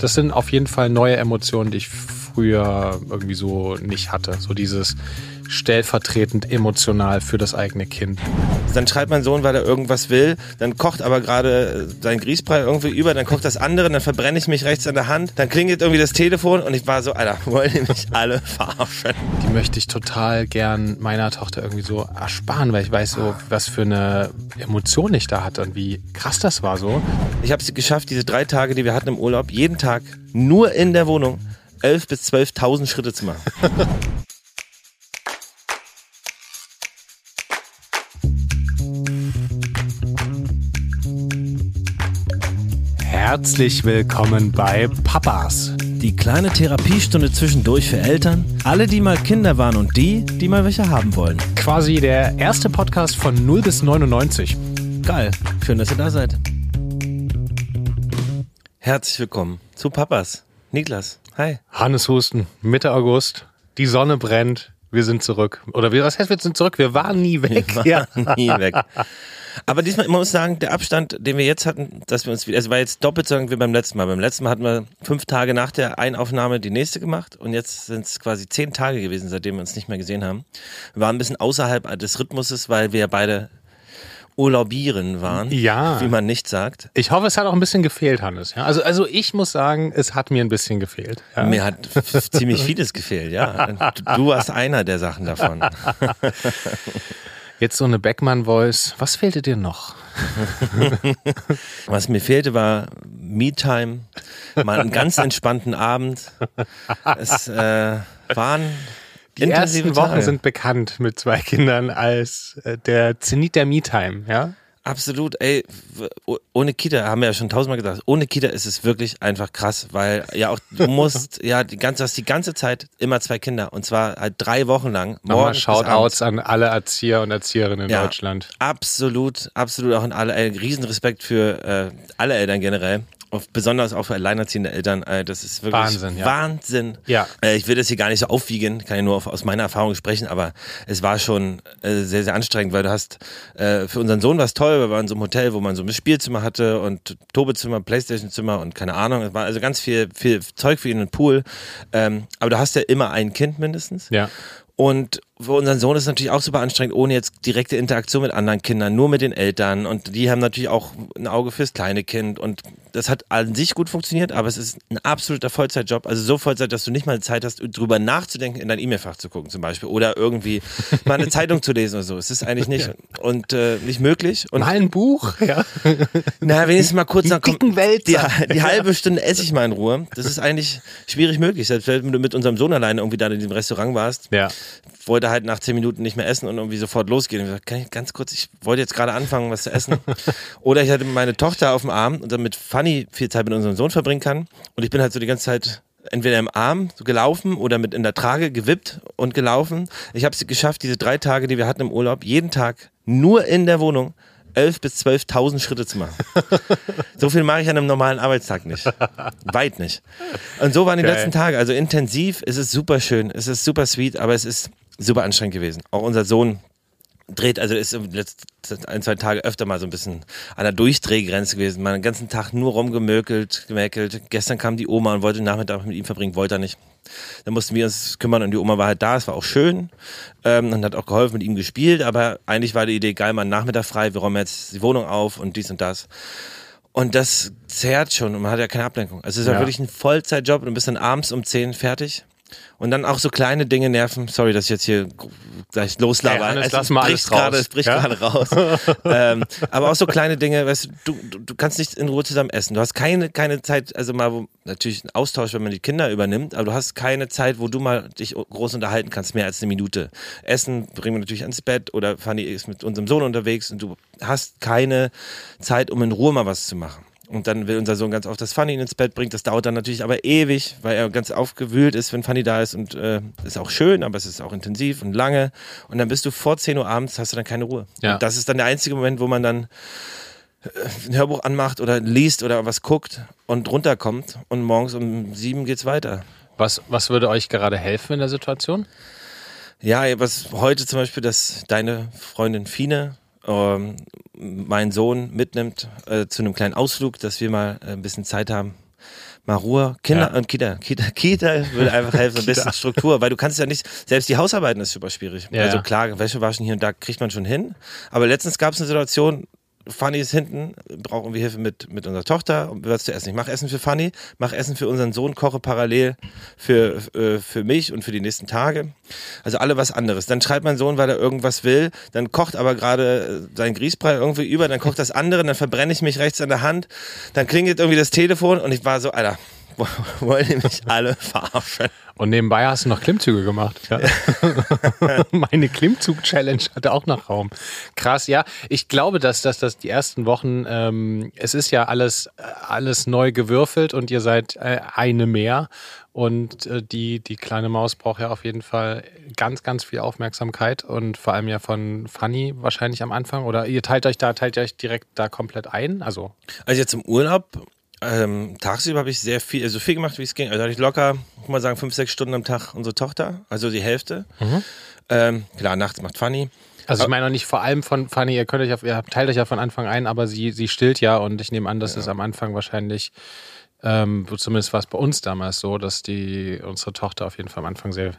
das sind auf jeden Fall neue Emotionen, die ich früher irgendwie so nicht hatte. So dieses stellvertretend emotional für das eigene Kind. Dann schreibt mein Sohn, weil er irgendwas will, dann kocht aber gerade sein Grießbrei irgendwie über, dann kocht das andere, dann verbrenne ich mich rechts an der Hand, dann klingelt irgendwie das Telefon und ich war so, Alter, wollen die mich alle verarschen? Die möchte ich total gern meiner Tochter irgendwie so ersparen, weil ich weiß so, was für eine Emotion ich da hatte und wie krass das war so. Ich habe es geschafft, diese drei Tage, die wir hatten im Urlaub, jeden Tag nur in der Wohnung 11.000 bis 12.000 Schritte zu machen. Herzlich willkommen bei Papas. Die kleine Therapiestunde zwischendurch für Eltern, alle, die mal Kinder waren und die, die mal welche haben wollen. Quasi der erste Podcast von 0 bis 99. Geil, schön, dass ihr da seid. Herzlich willkommen zu Papas. Niklas, hi. Hannes Husten, Mitte August. Die Sonne brennt. Wir sind zurück. Oder wir, was heißt, wir sind zurück? Wir waren nie weg. Wir waren nie weg. Aber diesmal, man muss sagen, der Abstand, den wir jetzt hatten, dass wir uns wieder, also war jetzt doppelt so lang wie beim letzten Mal. Beim letzten Mal hatten wir fünf Tage nach der Einaufnahme die nächste gemacht und jetzt sind es quasi zehn Tage gewesen, seitdem wir uns nicht mehr gesehen haben. Wir waren ein bisschen außerhalb des Rhythmuses, weil wir beide Urlaubieren waren, Ja. wie man nicht sagt. Ich hoffe, es hat auch ein bisschen gefehlt, Hannes. Ja, also, also ich muss sagen, es hat mir ein bisschen gefehlt. Ja. Mir hat ziemlich vieles gefehlt, ja. Du warst einer der Sachen davon. Jetzt so eine Beckmann-Voice. Was fehlte dir noch? Was mir fehlte, war Me-Time, mal einen ganz entspannten Abend. Es äh, waren Die ersten Wochen Tage. sind bekannt mit zwei Kindern als äh, der Zenit der Me-Time, ja? Absolut, ey, oh- ohne Kita, haben wir ja schon tausendmal gesagt, ohne Kita ist es wirklich einfach krass, weil ja auch, du musst, ja, die ganze, hast die ganze Zeit immer zwei Kinder und zwar halt drei Wochen lang. Nochmal. Shoutouts an alle Erzieher und Erzieherinnen in Ja. Deutschland. Absolut, absolut auch an alle, ey, Riesenrespekt für äh, alle Eltern generell. Auf, besonders auch für alleinerziehende Eltern. Äh, das ist wirklich Wahnsinn, ja. Wahnsinn. Ja. Äh, ich will das hier gar nicht so aufwiegen, kann ja nur auf, aus meiner Erfahrung sprechen, aber es war schon äh, sehr, sehr anstrengend, weil du hast, äh, für unseren Sohn war es toll, wir waren in so einem Hotel, wo man so ein Spielzimmer hatte und Tobezimmer, Playstation-Zimmer und keine Ahnung. Es war also ganz viel, viel Zeug für ihn, ein Pool. Ähm, aber du hast ja immer ein Kind mindestens. Ja. Und für unseren Sohn ist es natürlich auch super anstrengend, ohne jetzt direkte Interaktion mit anderen Kindern, nur mit den Eltern. Und die haben natürlich auch ein Auge fürs kleine Kind. Und das hat an sich gut funktioniert, aber es ist ein absoluter Vollzeitjob. Also so Vollzeit, dass du nicht mal Zeit hast, drüber nachzudenken, in dein E-Mail-Fach zu gucken zum Beispiel. Oder irgendwie mal eine Zeitung zu lesen oder so. Es ist eigentlich nicht und äh, nicht möglich. Und Mal ein Buch, ja. na, wenigstens mal kurz Die nach dicken Wälzer. Die, die halbe Stunde esse ich mal in Ruhe. Das ist eigentlich schwierig möglich. Selbst wenn du mit unserem Sohn alleine irgendwie da in dem Restaurant warst, Ja. wollte halt nach zehn Minuten nicht mehr essen und irgendwie sofort losgehen. Ich ich ganz kurz, ich wollte jetzt gerade anfangen, was zu essen. Oder ich hatte meine Tochter auf dem Arm und dann mit Fanny viel Zeit mit unserem Sohn verbringen kann. Und ich bin halt so die ganze Zeit entweder im Arm so gelaufen oder mit in der Trage gewippt und gelaufen. Ich habe es geschafft, diese drei Tage, die wir hatten im Urlaub, jeden Tag nur in der Wohnung 11.000 bis 12.000 Schritte zu machen. So viel mache ich an einem normalen Arbeitstag nicht. Weit nicht. Und so waren die Geil. letzten Tage. Also intensiv, es ist super schön, es ist super sweet, aber es ist super anstrengend gewesen. Auch unser Sohn dreht, also ist im letzten ein, zwei Tage öfter mal so ein bisschen an der Durchdrehgrenze gewesen. Mal den ganzen Tag nur rumgemökelt, gemäkelt. Gestern kam die Oma und wollte den Nachmittag mit ihm verbringen, wollte er nicht. Dann mussten wir uns kümmern und die Oma war halt da, es war auch schön ähm, und hat auch geholfen, mit ihm gespielt, aber eigentlich war die Idee, geil, mal einen Nachmittag frei, wir räumen jetzt die Wohnung auf und dies und das. Und das zerrt schon und man hat ja keine Ablenkung. Also es ist Ja. wirklich ein Vollzeitjob und du bist dann abends um 10 fertig. Und dann auch so kleine Dinge nerven. Sorry, dass ich jetzt hier gleich loslaber. Hey, Hannes, es lass mal bricht alles raus. gerade, es bricht Ja? gerade raus. ähm, aber auch so kleine Dinge, weißt du, du, du, du kannst nicht in Ruhe zusammen essen. Du hast keine, keine Zeit, also mal, wo, natürlich ein Austausch, wenn man die Kinder übernimmt, aber du hast keine Zeit, wo du mal dich groß unterhalten kannst, mehr als eine Minute. Essen bringen wir natürlich ans Bett oder Fanny ist mit unserem Sohn unterwegs und du hast keine Zeit, um in Ruhe mal was zu machen. Und dann will unser Sohn ganz oft, dass Fanny ihn ins Bett bringt. Das dauert dann natürlich aber ewig, weil er ganz aufgewühlt ist, wenn Fanny da ist. Und äh, ist auch schön, aber es ist auch intensiv und lange. Und dann bist du vor 10 Uhr abends, hast du dann keine Ruhe. Ja. Und das ist dann der einzige Moment, wo man dann äh, ein Hörbuch anmacht oder liest oder was guckt und runterkommt. Und morgens um sieben geht's weiter. Was, was würde euch gerade helfen in der Situation? Ja, was heute zum Beispiel, dass deine Freundin Fine ähm, meinen Sohn mitnimmt äh, zu einem kleinen Ausflug, dass wir mal äh, ein bisschen Zeit haben, mal Ruhe. Kinder Ja. und Kita. Kita, Kita würde einfach helfen, ein bisschen Struktur, weil du kannst ja nicht, selbst die Hausarbeiten ist super schwierig. Ja, also klar, Wäsche waschen hier und da kriegt man schon hin. Aber letztens gab es eine Situation, Fanny ist hinten, braucht irgendwie Hilfe mit, mit unserer Tochter. Was zu essen? Ich mache Essen für Fanny, mache Essen für unseren Sohn, koche parallel für, äh, für mich und für die nächsten Tage. Also alle was anderes. Dann schreibt mein Sohn, weil er irgendwas will, dann kocht aber gerade äh, sein Grießbrei irgendwie über, dann kocht das andere, dann verbrenne ich mich rechts an der Hand, dann klingelt irgendwie das Telefon und ich war so, Alter, wollen mich alle verarschen? Und nebenbei hast du noch Klimmzüge gemacht. Ja. Meine Klimmzug-Challenge hatte auch noch Raum. Krass, ja. Ich glaube, dass das dass die ersten Wochen, ähm, es ist ja alles, alles neu gewürfelt und ihr seid äh, eine mehr. Und äh, die, die kleine Maus braucht ja auf jeden Fall ganz, ganz viel Aufmerksamkeit und vor allem ja von Fanny wahrscheinlich am Anfang. Oder ihr teilt euch da, teilt ihr euch direkt da komplett ein? Also, Also jetzt im Urlaub, ähm, tagsüber habe ich sehr viel, also viel gemacht, wie es ging. Also hatte ich locker, ich mal sagen, fünf, sechs Stunden am Tag unsere Tochter, also die Hälfte. Ähm, klar, nachts macht Fanny. Also ich meine auch nicht vor allem von Fanny, ihr könnt euch auf, ihr teilt euch ja von Anfang ein, aber sie, sie stillt ja und ich nehme an, dass es am Anfang wahrscheinlich, ähm, zumindest war es bei uns damals so, dass die unsere Tochter auf jeden Fall am Anfang sehr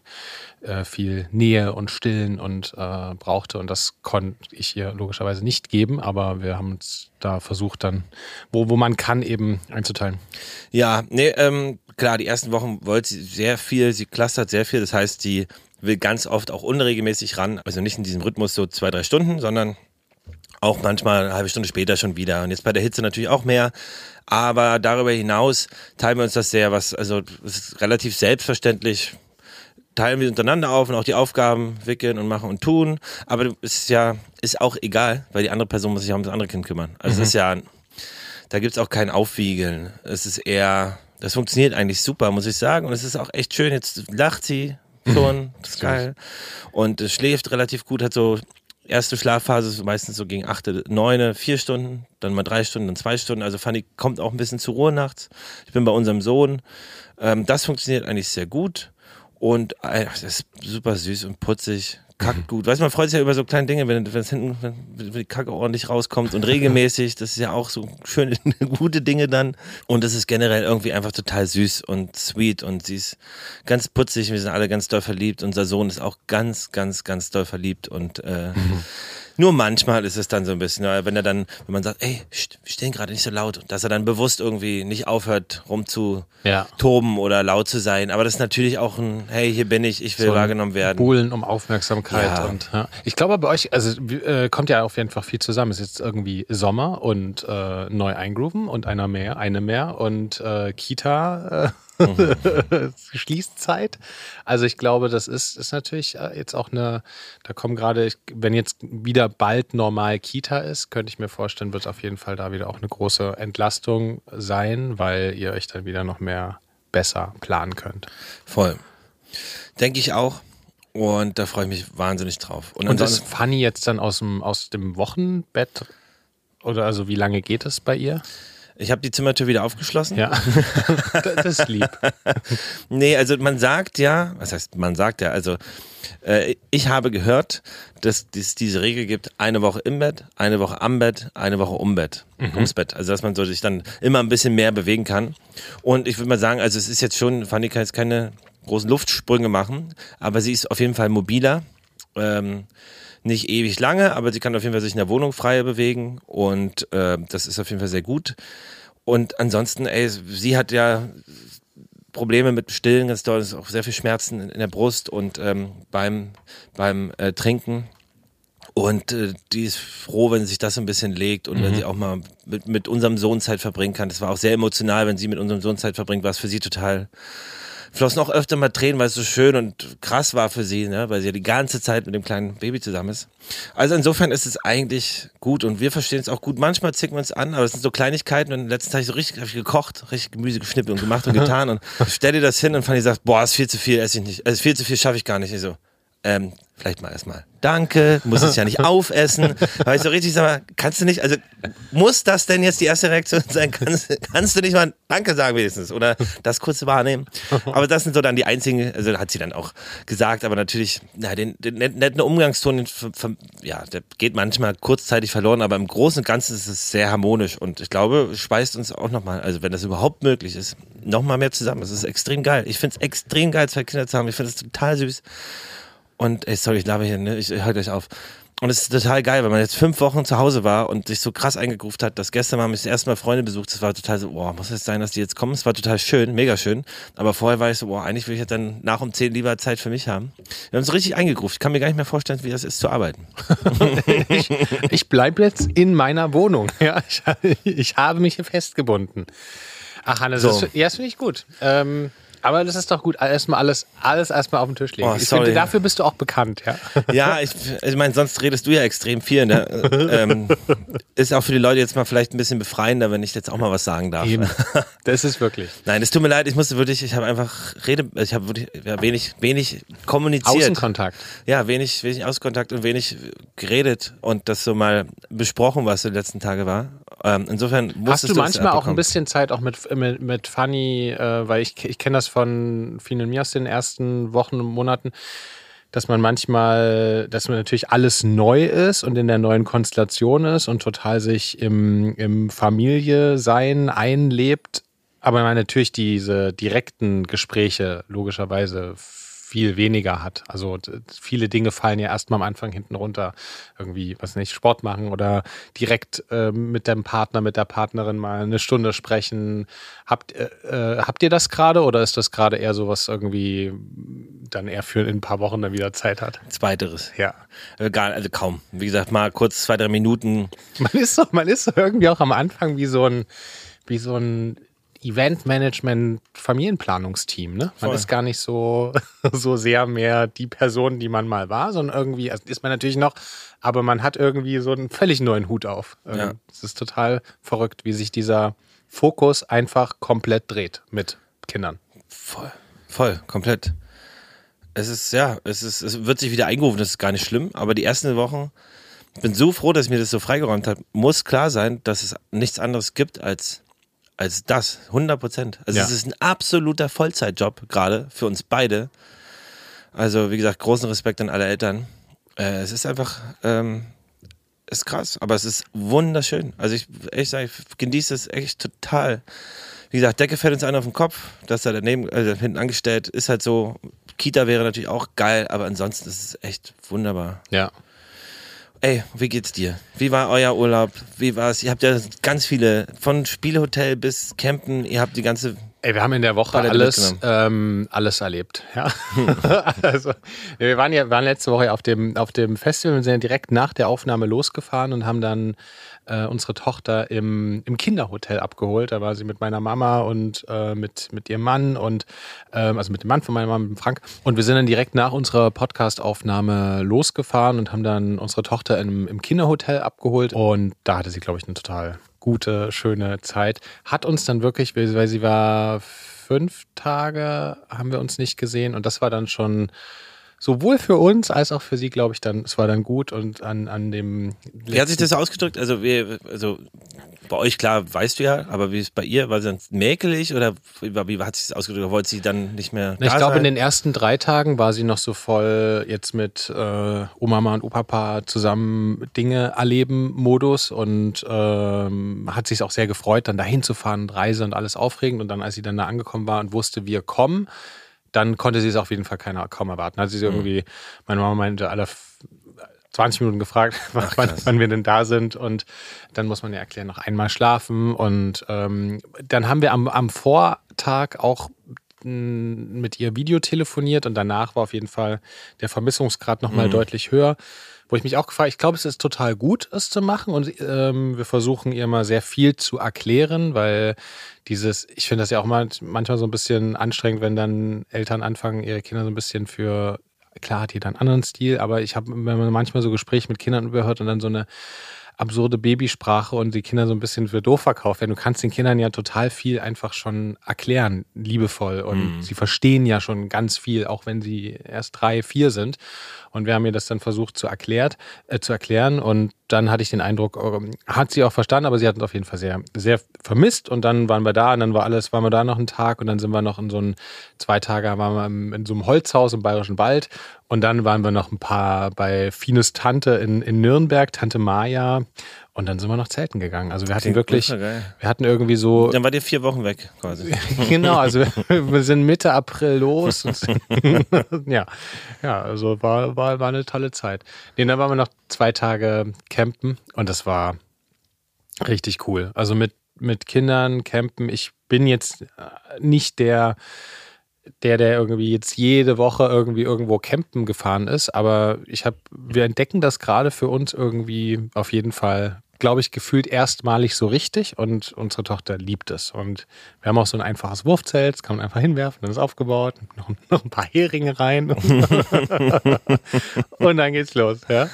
äh, viel Nähe und Stillen und äh, brauchte und das konnte ich ihr logischerweise nicht geben, aber wir haben uns da versucht dann, wo, wo man kann, eben einzuteilen. Ja, nee, ähm, klar, die ersten Wochen wollte sie sehr viel, sie clustert sehr viel, das heißt, sie will ganz oft auch unregelmäßig ran, also nicht in diesem Rhythmus so zwei, drei Stunden, sondern auch manchmal eine halbe Stunde später schon wieder. Und jetzt bei der Hitze natürlich auch mehr. Aber darüber hinaus teilen wir uns das sehr, was, also es ist relativ selbstverständlich, teilen wir untereinander auf und auch die Aufgaben wickeln und machen und tun. Aber es ist ja, ist auch egal, weil die andere Person muss sich auch um das andere Kind kümmern. Also es ist ja, da gibt's auch kein Aufwiegeln. Es ist eher, das funktioniert eigentlich super, muss ich sagen. Und es ist auch echt schön. Jetzt lacht sie schon, das ist geil. Und es schläft relativ gut, hat so erste Schlafphase ist meistens so gegen achte, neune, vier Stunden, dann mal drei Stunden, dann zwei Stunden. Also Fanny kommt auch ein bisschen zur Ruhe nachts. Ich bin bei unserem Sohn. Ähm, das funktioniert eigentlich sehr gut. Und äh, ist super süß und putzig. Kackt gut. Weißt du, man freut sich ja über so kleine Dinge, wenn, wenn es hinten, wenn, die Kacke ordentlich rauskommt und regelmäßig. Das ist ja auch so schöne, gute Dinge dann. Und es ist generell irgendwie einfach total süß und sweet und sie ist ganz putzig. Wir sind alle ganz doll verliebt. Unser Sohn ist auch ganz, ganz, ganz doll verliebt und äh, nur manchmal ist es dann so ein bisschen, ja, wenn er dann, wenn man sagt, ey, pst, wir stehen gerade nicht so laut, dass er dann bewusst irgendwie nicht aufhört, rum Ja. toben oder laut zu sein. Aber das ist natürlich auch ein, hey, hier bin ich, ich will So wahrgenommen werden. Buhlen um Aufmerksamkeit. Ja. Und, ja. Ich glaube bei euch, also äh, kommt ja auf jeden Fall viel zusammen. Es ist jetzt irgendwie Sommer und äh, neu eingrooven und einer mehr, eine mehr und äh, Kita. Äh, Schließzeit. Also ich glaube, das ist, ist natürlich äh, jetzt auch eine, da kommen gerade, wenn jetzt wieder bald normal Kita ist, könnte ich mir vorstellen, wird auf jeden Fall da wieder auch eine große Entlastung sein, weil ihr euch dann wieder noch mehr besser planen könnt. Voll. Denke ich auch. Und da freue ich mich wahnsinnig drauf. Und, Und ist Fanny jetzt dann aus dem, aus dem Wochenbett? Oder also wie lange geht es bei ihr? Ich habe die Zimmertür wieder aufgeschlossen. Ja. das ist lieb. Nee, also man sagt ja, was heißt, man sagt ja, also äh, ich habe gehört, dass es diese Regel gibt, eine Woche im Bett, eine Woche am Bett, eine Woche um Bett, ums Bett. Also dass man so sich dann immer ein bisschen mehr bewegen kann. Und ich würde mal sagen, also es ist jetzt schon, Fanny kann jetzt keine großen Luftsprünge machen, aber sie ist auf jeden Fall mobiler. Ähm, nicht ewig lange, aber sie kann auf jeden Fall sich in der Wohnung freier bewegen und äh, das ist auf jeden Fall sehr gut. Und ansonsten, ey, sie hat ja Probleme mit Stillen, ganz doll, es ist auch sehr viel Schmerzen in der Brust und ähm, beim, beim äh, Trinken. Und äh, die ist froh, wenn sich das ein bisschen legt und wenn sie auch mal mit, mit unserem Sohn Zeit verbringen kann. Das war auch sehr emotional, wenn sie mit unserem Sohn Zeit verbringt, war es für sie total flossen auch öfter mal Tränen, weil es so schön und krass war für sie, ne? weil sie ja die ganze Zeit mit dem kleinen Baby zusammen ist. Also insofern ist es eigentlich gut und wir verstehen es auch gut. Manchmal zicken wir uns an, aber es sind so Kleinigkeiten und letzten Tag ich so richtig hab ich gekocht, richtig Gemüse geschnitten und gemacht und getan und stell dir das hin und Fanny sagt, boah, ist viel zu viel, esse ich nicht, also viel zu viel schaffe ich gar nicht. Ich so, ähm, vielleicht mal erstmal Danke, muss es ja nicht aufessen. Weil ich so richtig sag mal, kannst du nicht, also muss das denn jetzt die erste Reaktion sein? Kannst, kannst du nicht mal Danke sagen wenigstens oder das kurz wahrnehmen? Aber das sind so dann die einzigen, also hat sie dann auch gesagt, aber natürlich, ja, den, den netten Umgangston, den, ja, der geht manchmal kurzzeitig verloren, aber im Großen und Ganzen ist es sehr harmonisch und ich glaube, speist uns auch nochmal, also wenn das überhaupt möglich ist, nochmal mehr zusammen. Es ist extrem geil. Ich finde es extrem geil, zwei Kinder zu haben. Ich finde es total süß. Und, ey, sorry, ich laber hier, ne? Ich, ich halte euch auf. Und es ist total geil, weil man jetzt fünf Wochen zu Hause war und sich so krass eingegruft hat, dass gestern haben mich das erste Mal Freunde besucht. Das war total so, boah, muss es sein, dass die jetzt kommen? Es war total schön, mega schön. Aber vorher war ich so, boah, eigentlich will ich jetzt dann nach um zehn lieber Zeit für mich haben. Wir haben es richtig eingegruft. Ich kann mir gar nicht mehr vorstellen, wie das ist zu arbeiten. ich ich bleibe jetzt in meiner Wohnung. Ja, ich, ich habe mich hier festgebunden. Ach, Hannes, so. das, ja, das finde ich gut. Ähm, aber das ist doch gut. Erstmal alles, alles erstmal auf den Tisch legen. Oh, sorry. Finde, dafür bist du auch bekannt, ja. Ja, ich, ich meine, sonst redest du ja extrem viel. Ne? ähm, ist auch für die Leute jetzt mal vielleicht ein bisschen befreiender, wenn ich jetzt auch mal was sagen darf. Eben. Das ist wirklich. Nein, es tut mir leid, ich musste wirklich, ich habe einfach Rede, ich habe wirklich ja, wenig, wenig kommuniziert. Außenkontakt. Ja, wenig, wenig Außenkontakt und wenig geredet und das so mal besprochen, was die letzten Tage war. Ähm, insofern Hast du manchmal auch ein bisschen Zeit auch mit, mit, mit Fanny, äh, weil ich, ich kenne das von vielen mir aus den ersten Wochen und Monaten, dass man manchmal, dass man natürlich alles neu ist und in der neuen Konstellation ist und total sich im, im Familie-Sein einlebt, aber man natürlich diese direkten Gespräche logischerweise viel weniger hat. Also viele Dinge fallen ja erstmal am Anfang hinten runter. Irgendwie, was nicht, Sport machen oder direkt äh, mit dem Partner, mit der Partnerin mal eine Stunde sprechen. Habt, äh, äh habt ihr das gerade oder ist das gerade eher so, was irgendwie dann eher für in ein paar Wochen dann wieder Zeit hat? Zweiteres. Ja. Äh, gar, also kaum. Wie gesagt, mal kurz zwei, drei Minuten. Man ist so, man ist so irgendwie auch am Anfang wie so ein, wie so ein Eventmanagement Familienplanungsteam, ne? Man Voll. ist gar nicht so, so sehr mehr die Person, die man mal war, sondern irgendwie, also ist man natürlich noch, aber man hat irgendwie so einen völlig neuen Hut auf. Ähm, ja. Es ist total verrückt, wie sich dieser Fokus einfach komplett dreht mit Kindern. Voll, voll, komplett. Es ist, ja, es ist, es wird sich wieder eingerufen, das ist gar nicht schlimm, aber die ersten Wochen, ich bin so froh, dass ich mir das so freigeräumt habe, muss klar sein, dass es nichts anderes gibt als als das, 100 Prozent. Also ja. es ist ein absoluter Vollzeitjob gerade für uns beide. Also wie gesagt, großen Respekt an alle Eltern. Äh, es ist einfach, ähm, ist krass, aber es ist wunderschön. Also ich echt sage, ich genieße es echt total. Wie gesagt, Decke fällt uns einer auf den Kopf, dass er daneben, also hinten angestellt, ist halt so. Kita wäre natürlich auch geil, aber ansonsten ist es echt wunderbar. Ja. Ey, wie geht's dir? Wie war euer Urlaub? Wie war's? Ihr habt ja ganz viele, von Spielhotel bis Campen, ihr habt die ganze. Ey, wir haben in der Woche alles, ähm, alles erlebt. Ja. also, wir waren ja waren letzte Woche auf dem, auf dem Festival und sind ja direkt nach der Aufnahme losgefahren und haben dann äh, unsere Tochter im, im Kinderhotel abgeholt. Da war sie mit meiner Mama und äh, mit, mit ihrem Mann und ähm, also mit dem Mann von meiner Mama, mit dem Frank. Und wir sind dann direkt nach unserer Podcast-Aufnahme losgefahren und haben dann unsere Tochter im, im Kinderhotel abgeholt. Und da hatte sie, glaube ich, eine total gute, schöne Zeit. Hat uns dann wirklich, weil sie war fünf Tage, haben wir uns nicht gesehen. Und das war dann schon sowohl für uns als auch für sie, glaube ich, dann, es war dann gut und an, an dem. Wie hat sich das ausgedrückt? Also, wir, also bei euch klar, weißt du ja, aber wie ist bei ihr? War sie dann mäkelig oder wie, wie hat sich das ausgedrückt? Wollte sie dann nicht mehr? Na, ich glaube, in den ersten drei Tagen war sie noch so voll jetzt mit äh, Oma und Opapa zusammen Dinge erleben Modus und ähm, hat sich auch sehr gefreut, dann dahin zu fahren und Reise und alles aufregend. Und dann, als sie dann da angekommen war und wusste, wir kommen, dann konnte sie es auf jeden Fall keiner kaum erwarten. Hat sie mhm. irgendwie, meine Mama meinte, alle 20 Minuten gefragt, Ach, wann, wann, wir denn da sind. Und dann muss man ja erklären, noch einmal schlafen. Und ähm, dann haben wir am, am Vortag auch mit ihr Video telefoniert und danach war auf jeden Fall der Vermissungsgrad nochmal mhm. deutlich höher. Wo ich mich auch gefragt, ich glaube, es ist total gut, es zu machen und ähm, wir versuchen ihr mal sehr viel zu erklären, weil dieses, ich finde das ja auch mal manchmal so ein bisschen anstrengend, wenn dann Eltern anfangen, ihre Kinder so ein bisschen für, klar hat jeder einen anderen Stil, aber ich habe, wenn man manchmal so Gespräche mit Kindern überhört und dann so eine absurde Babysprache und die Kinder so ein bisschen für doof verkauft werden. Du kannst den Kindern ja total viel einfach schon erklären, liebevoll. Und mhm. sie verstehen ja schon ganz viel, auch wenn sie erst drei, vier sind. Und wir haben ihr das dann versucht zu, erklärt, äh, zu erklären. Und dann hatte ich den Eindruck, äh, hat sie auch verstanden, aber sie hat uns auf jeden Fall sehr, sehr vermisst. Und dann waren wir da und dann war alles, waren wir da noch einen Tag und dann sind wir noch in so ein, zwei Tage waren wir in so einem Holzhaus im Bayerischen Wald. Und dann waren wir noch ein paar bei Fines Tante in, in Nürnberg, Tante Maja. Und dann sind wir noch zelten gegangen. Also wir hatten wirklich, wir hatten irgendwie so. Dann war ihr vier Wochen weg, quasi. genau, also wir sind Mitte April los. ja, ja, also war, war, war eine tolle Zeit. Nee, dann waren wir noch zwei Tage campen und das war richtig cool. Also mit, mit Kindern campen. Ich bin jetzt nicht der, der, der irgendwie jetzt jede Woche irgendwie irgendwo campen gefahren ist, aber ich habe, wir entdecken das gerade für uns irgendwie auf jeden Fall, glaube ich, gefühlt erstmalig so richtig und unsere Tochter liebt es. Und wir haben auch so ein einfaches Wurfzelt, das kann man einfach hinwerfen, dann ist aufgebaut, noch, noch ein paar Heringe rein und dann geht's los, ja.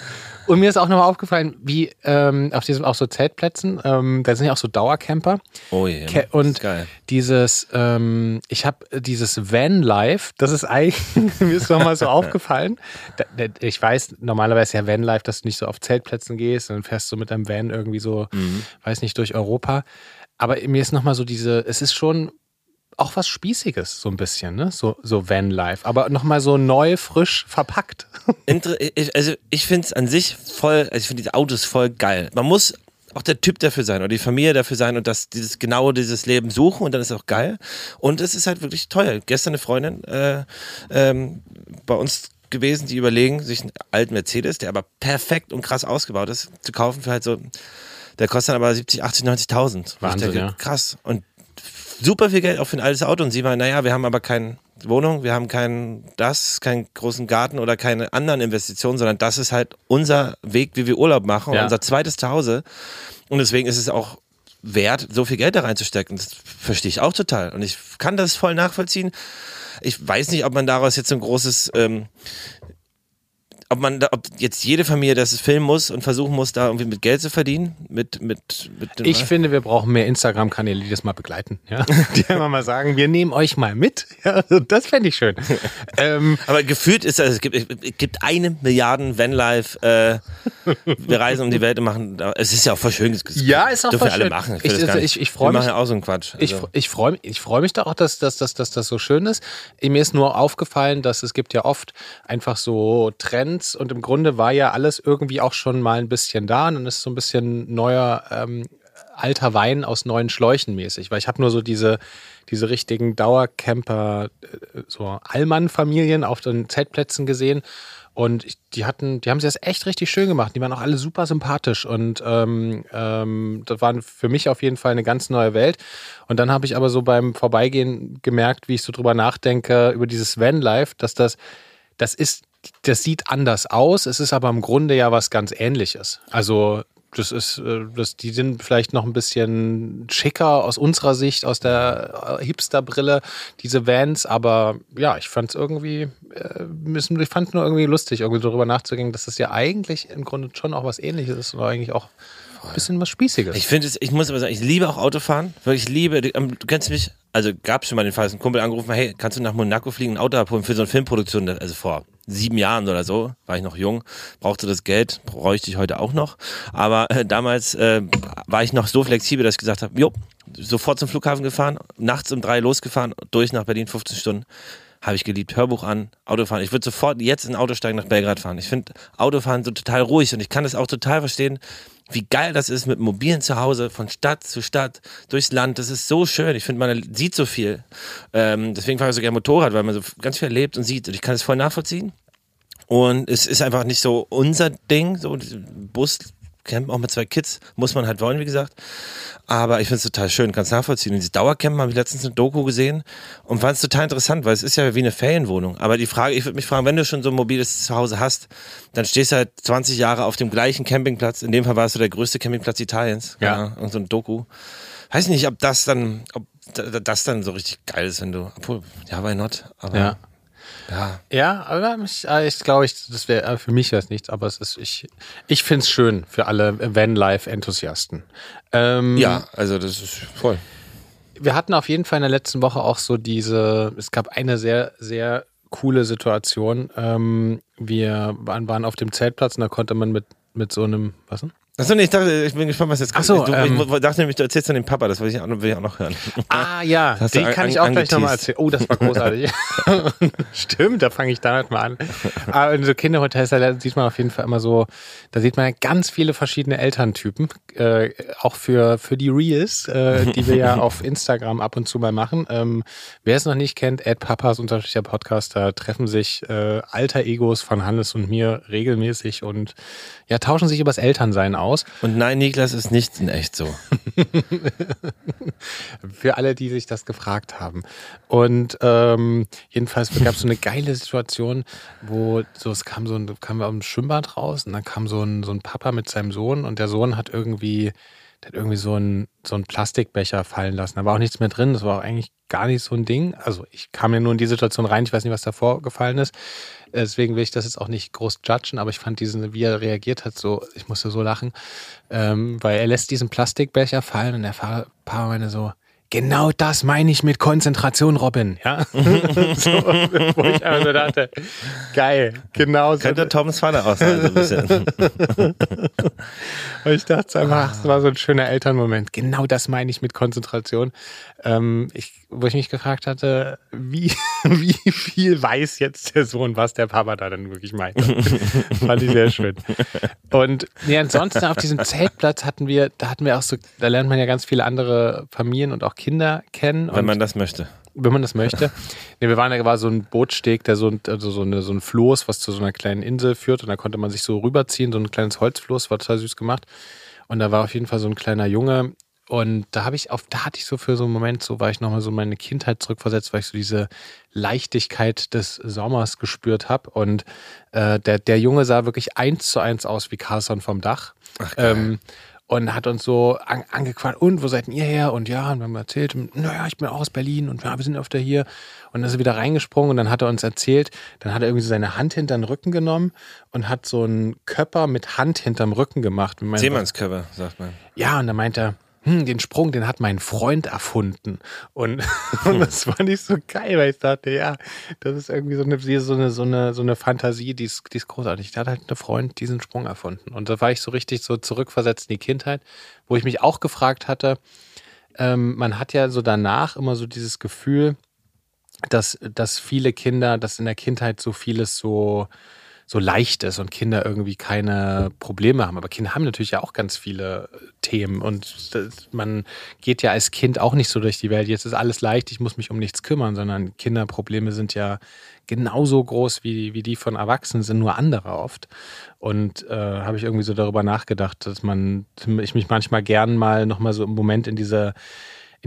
Und mir ist auch nochmal aufgefallen, wie ähm, auf diesem auch so Zeltplätzen, ähm, da sind ja auch so Dauercamper. Oh je. Yeah. Und dieses, ähm, ich habe dieses Vanlife, das ist eigentlich, mir ist nochmal so aufgefallen. Da, ich weiß normalerweise ja Vanlife, dass du nicht so auf Zeltplätzen gehst, dann fährst du mit deinem Van irgendwie so, mhm. weiß nicht, durch Europa. Aber mir ist nochmal so diese, es ist schon auch was Spießiges, so ein bisschen, ne? So, so Vanlife, aber nochmal so neu, frisch verpackt. also ich finde es an sich voll, also ich finde diese Autos voll geil. Man muss auch der Typ dafür sein oder die Familie dafür sein und das dieses genau dieses Leben suchen und dann ist es auch geil. Und es ist halt wirklich teuer. Gestern eine Freundin äh, ähm, bei uns gewesen, die überlegen, sich einen alten Mercedes, der aber perfekt und krass ausgebaut ist, zu kaufen für halt so, der kostet dann aber 70, 80, 90.000. Wahnsinn, denke, ja. Krass. Und super viel Geld auch für ein altes Auto und sie meinen, naja, wir haben aber keine Wohnung, wir haben kein das, keinen großen Garten oder keine anderen Investitionen, sondern das ist halt unser Weg, wie wir Urlaub machen, ja. unser zweites Zuhause. Und deswegen ist es auch wert, so viel Geld da reinzustecken. Das verstehe ich auch total. Und ich kann das voll nachvollziehen. Ich weiß nicht, ob man daraus jetzt so ein großes ähm, ob man da, ob jetzt jede Familie das filmen muss und versuchen muss, da irgendwie mit Geld zu verdienen? Mit, mit, mit ich finde, wir brauchen mehr Instagram-Kanäle, die das mal begleiten. Ja? Die immer mal sagen, wir nehmen euch mal mit. Ja, das fände ich schön. ähm, Aber gefühlt ist das, es gibt, es gibt eine Milliarden Vanlife, äh, wir reisen um die Welt und machen, es ist ja auch voll schön. Ja, ist auch voll schön. alle machen. Ich, ich, ich, ich freue mich. Wir machen ja auch so einen Quatsch. Also. Ich, ich freue mich, ich freu mich da auch, dass, dass, dass, dass das so schön ist. Mir ist nur aufgefallen, dass es gibt ja oft einfach so Trends, Trends und im Grunde war ja alles irgendwie auch schon mal ein bisschen da und dann ist so ein bisschen neuer ähm, alter Wein aus neuen Schläuchen mäßig, weil ich habe nur so diese diese richtigen Dauercamper, äh, so Allmann-Familien auf den Zeltplätzen gesehen und die hatten, die haben sie das echt richtig schön gemacht. Die waren auch alle super sympathisch und ähm, ähm, das war für mich auf jeden Fall eine ganz neue Welt. Und dann habe ich aber so beim Vorbeigehen gemerkt, wie ich so drüber nachdenke über dieses Vanlife, dass das das ist das sieht anders aus, es ist aber im Grunde ja was ganz ähnliches. Also das ist, äh, das, die sind vielleicht noch ein bisschen schicker aus unserer Sicht, aus der äh, Hipster-Brille, diese Vans, aber ja, ich fand es irgendwie, äh, ich fand nur irgendwie lustig, irgendwie darüber nachzugehen, dass das ja eigentlich im Grunde schon auch was ähnliches ist oder eigentlich auch bisschen was Spießiges. Ich finde es, ich muss aber sagen, ich liebe auch Autofahren. Wirklich, ich liebe, du, ähm, du kennst mich, also gab es schon mal den Fall, dass ein Kumpel angerufen hey, kannst du nach Monaco fliegen, ein Auto abholen für so eine Filmproduktion, also vor sieben Jahren oder so, war ich noch jung, brauchte das Geld, bräuchte ich heute auch noch. Aber äh, damals äh, war ich noch so flexibel, dass ich gesagt habe, jo, sofort zum Flughafen gefahren, nachts um drei losgefahren, durch nach Berlin 15 Stunden. Habe ich geliebt. Hörbuch an, Autofahren. Ich würde sofort jetzt in ein Auto steigen nach Belgrad fahren. Ich finde Autofahren so total ruhig und ich kann das auch total verstehen, wie geil das ist mit mobilen Zuhause von Stadt zu Stadt durchs Land. Das ist so schön. Ich finde, man sieht so viel. Ähm, deswegen fahre ich so gerne Motorrad, weil man so ganz viel erlebt und sieht. Und ich kann es voll nachvollziehen. Und es ist einfach nicht so unser Ding, so Bus Camp auch mit zwei Kids, muss man halt wollen, wie gesagt. Aber ich finde es total schön, ganz nachvollziehen. Und dieses Dauercamp habe ich letztens eine Doku gesehen und fand es total interessant, weil es ist ja wie eine Ferienwohnung. Aber die Frage, ich würde mich fragen, wenn du schon so ein mobiles Zuhause hast, dann stehst du halt 20 Jahre auf dem gleichen Campingplatz. In dem Fall war es so der größte Campingplatz Italiens. Ja. Und so ein Doku. Weiß nicht, ob das dann, ob das dann so richtig geil ist, wenn du, obwohl, ja, why not? Aber ja. Ja. Ja, aber ich, äh, ich glaube, ich, das wäre für mich wäre es nichts, aber es ist, ich, ich finde es schön für alle Van-Life-Enthusiasten. Ähm, Ja, also das ist voll. wir hatten auf jeden Fall in der letzten Woche auch so diese, es gab eine sehr, sehr coole Situation. Ähm, wir waren, waren auf dem Zeltplatz und da konnte man mit, mit so einem, was denn? Achso, nee, ich dachte, ich bin gespannt, was jetzt Ach so, Du, ähm, ich dachte nämlich, du erzählst von dem Papa, das will ich auch, noch- will ich auch noch hören. Ah ja, du den an- kann ich auch gleich nochmal angeteased. erzählen. Oh, das war großartig. Stimmt, da fange ich damit mal an. Aber in so Kinderhotels da sieht man auf jeden Fall immer so, da sieht man ja ganz viele verschiedene Elterntypen, äh, auch für, für die Reels, äh, die wir ja auf Instagram ab und zu mal machen. Ähm, wer es noch nicht kennt, Ed Papas unterschiedlicher Podcast, da treffen sich äh, alter Egos von Hannes und mir regelmäßig und ja, tauschen sich übers Elternsein aus. Und nein, Niklas ist nicht in echt so. Für alle, die sich das gefragt haben. Und ähm, jedenfalls gab es so eine geile Situation, wo so es kam so ein, kamen wir aus dem Schwimmbad raus und dann kam so ein, so ein Papa mit seinem Sohn und der Sohn hat irgendwie, der hat irgendwie so einen so einen Plastikbecher fallen lassen. Da war auch nichts mehr drin. Das war auch eigentlich gar nicht so ein Ding. Also ich kam ja nur in die Situation rein. Ich weiß nicht, was da vorgefallen ist. Äh, Deswegen will ich das jetzt auch nicht groß judgen, aber ich fand diesen, wie er reagiert hat, so, ich musste so lachen, ähm, weil er lässt diesen Plastikbecher fallen und der Fa- Papa meine so, genau das meine ich mit Konzentration, Robin, ja. so, wo ich einfach so dachte, geil, genau so. Könnte Toms auch sein, so ein bisschen. Und ich dachte ach, das war so ein schöner Elternmoment. Genau das meine ich mit Konzentration. Ähm, ich, wo ich mich gefragt hatte, wie, wie viel weiß jetzt der Sohn, was der Papa da dann wirklich meint. Fand ich sehr schön. Und nee, ansonsten auf diesem Zeltplatz hatten wir, da hatten wir auch so, da lernt man ja ganz viele andere Familien und auch Kinder kennen. Wenn und man das möchte. wenn man das möchte. Nee, wir waren, da war so ein Bootsteg, der so, ein- also so, eine, so ein Floß, was zu so einer kleinen Insel führt und da konnte man sich so rüberziehen, so ein kleines Holzfloß, war total süß gemacht. Und da war auf jeden Fall so ein kleiner Junge und da habe ich auf, da hatte ich so für so einen Moment, so war ich nochmal so in meine Kindheit zurückversetzt, weil ich so diese Leichtigkeit des Sommers gespürt habe. Und äh, der, der Junge sah wirklich eins zu eins aus wie Carson vom Dach. ähm, und hat uns so an, angequatscht, und wo seid denn ihr her? Und ja, und wir haben erzählt, naja, ich bin auch aus Berlin und ja, wir sind öfter hier. Und dann ist er wieder reingesprungen und dann hat er uns erzählt, dann hat er irgendwie so seine Hand hinter den Rücken genommen und hat so einen Körper mit Hand hinterm Rücken gemacht. Seemannskörper, sagt man. ja, und dann meint er, hm, den Sprung, den hat mein Freund erfunden. Und, und das fand ich so geil, weil ich dachte, ja, das ist irgendwie so eine, so eine, so eine, so eine Fantasie, die ist, die ist großartig. Da hat halt ein Freund diesen Sprung erfunden. Und da war ich so richtig so zurückversetzt in die Kindheit, wo ich mich auch gefragt hatte, ähm, man hat ja so danach immer so dieses Gefühl, dass, dass viele Kinder, dass in der Kindheit so vieles so, so leicht ist und Kinder irgendwie keine Probleme haben. Aber Kinder haben natürlich ja auch ganz viele Themen und das, man geht ja als Kind auch nicht so durch die Welt. Jetzt ist alles leicht, ich muss mich um nichts kümmern, sondern Kinderprobleme sind ja genauso groß wie, wie die von Erwachsenen, sind nur andere oft. Und äh, habe ich irgendwie so darüber nachgedacht, dass man, ich mich manchmal gern mal nochmal so im Moment in diese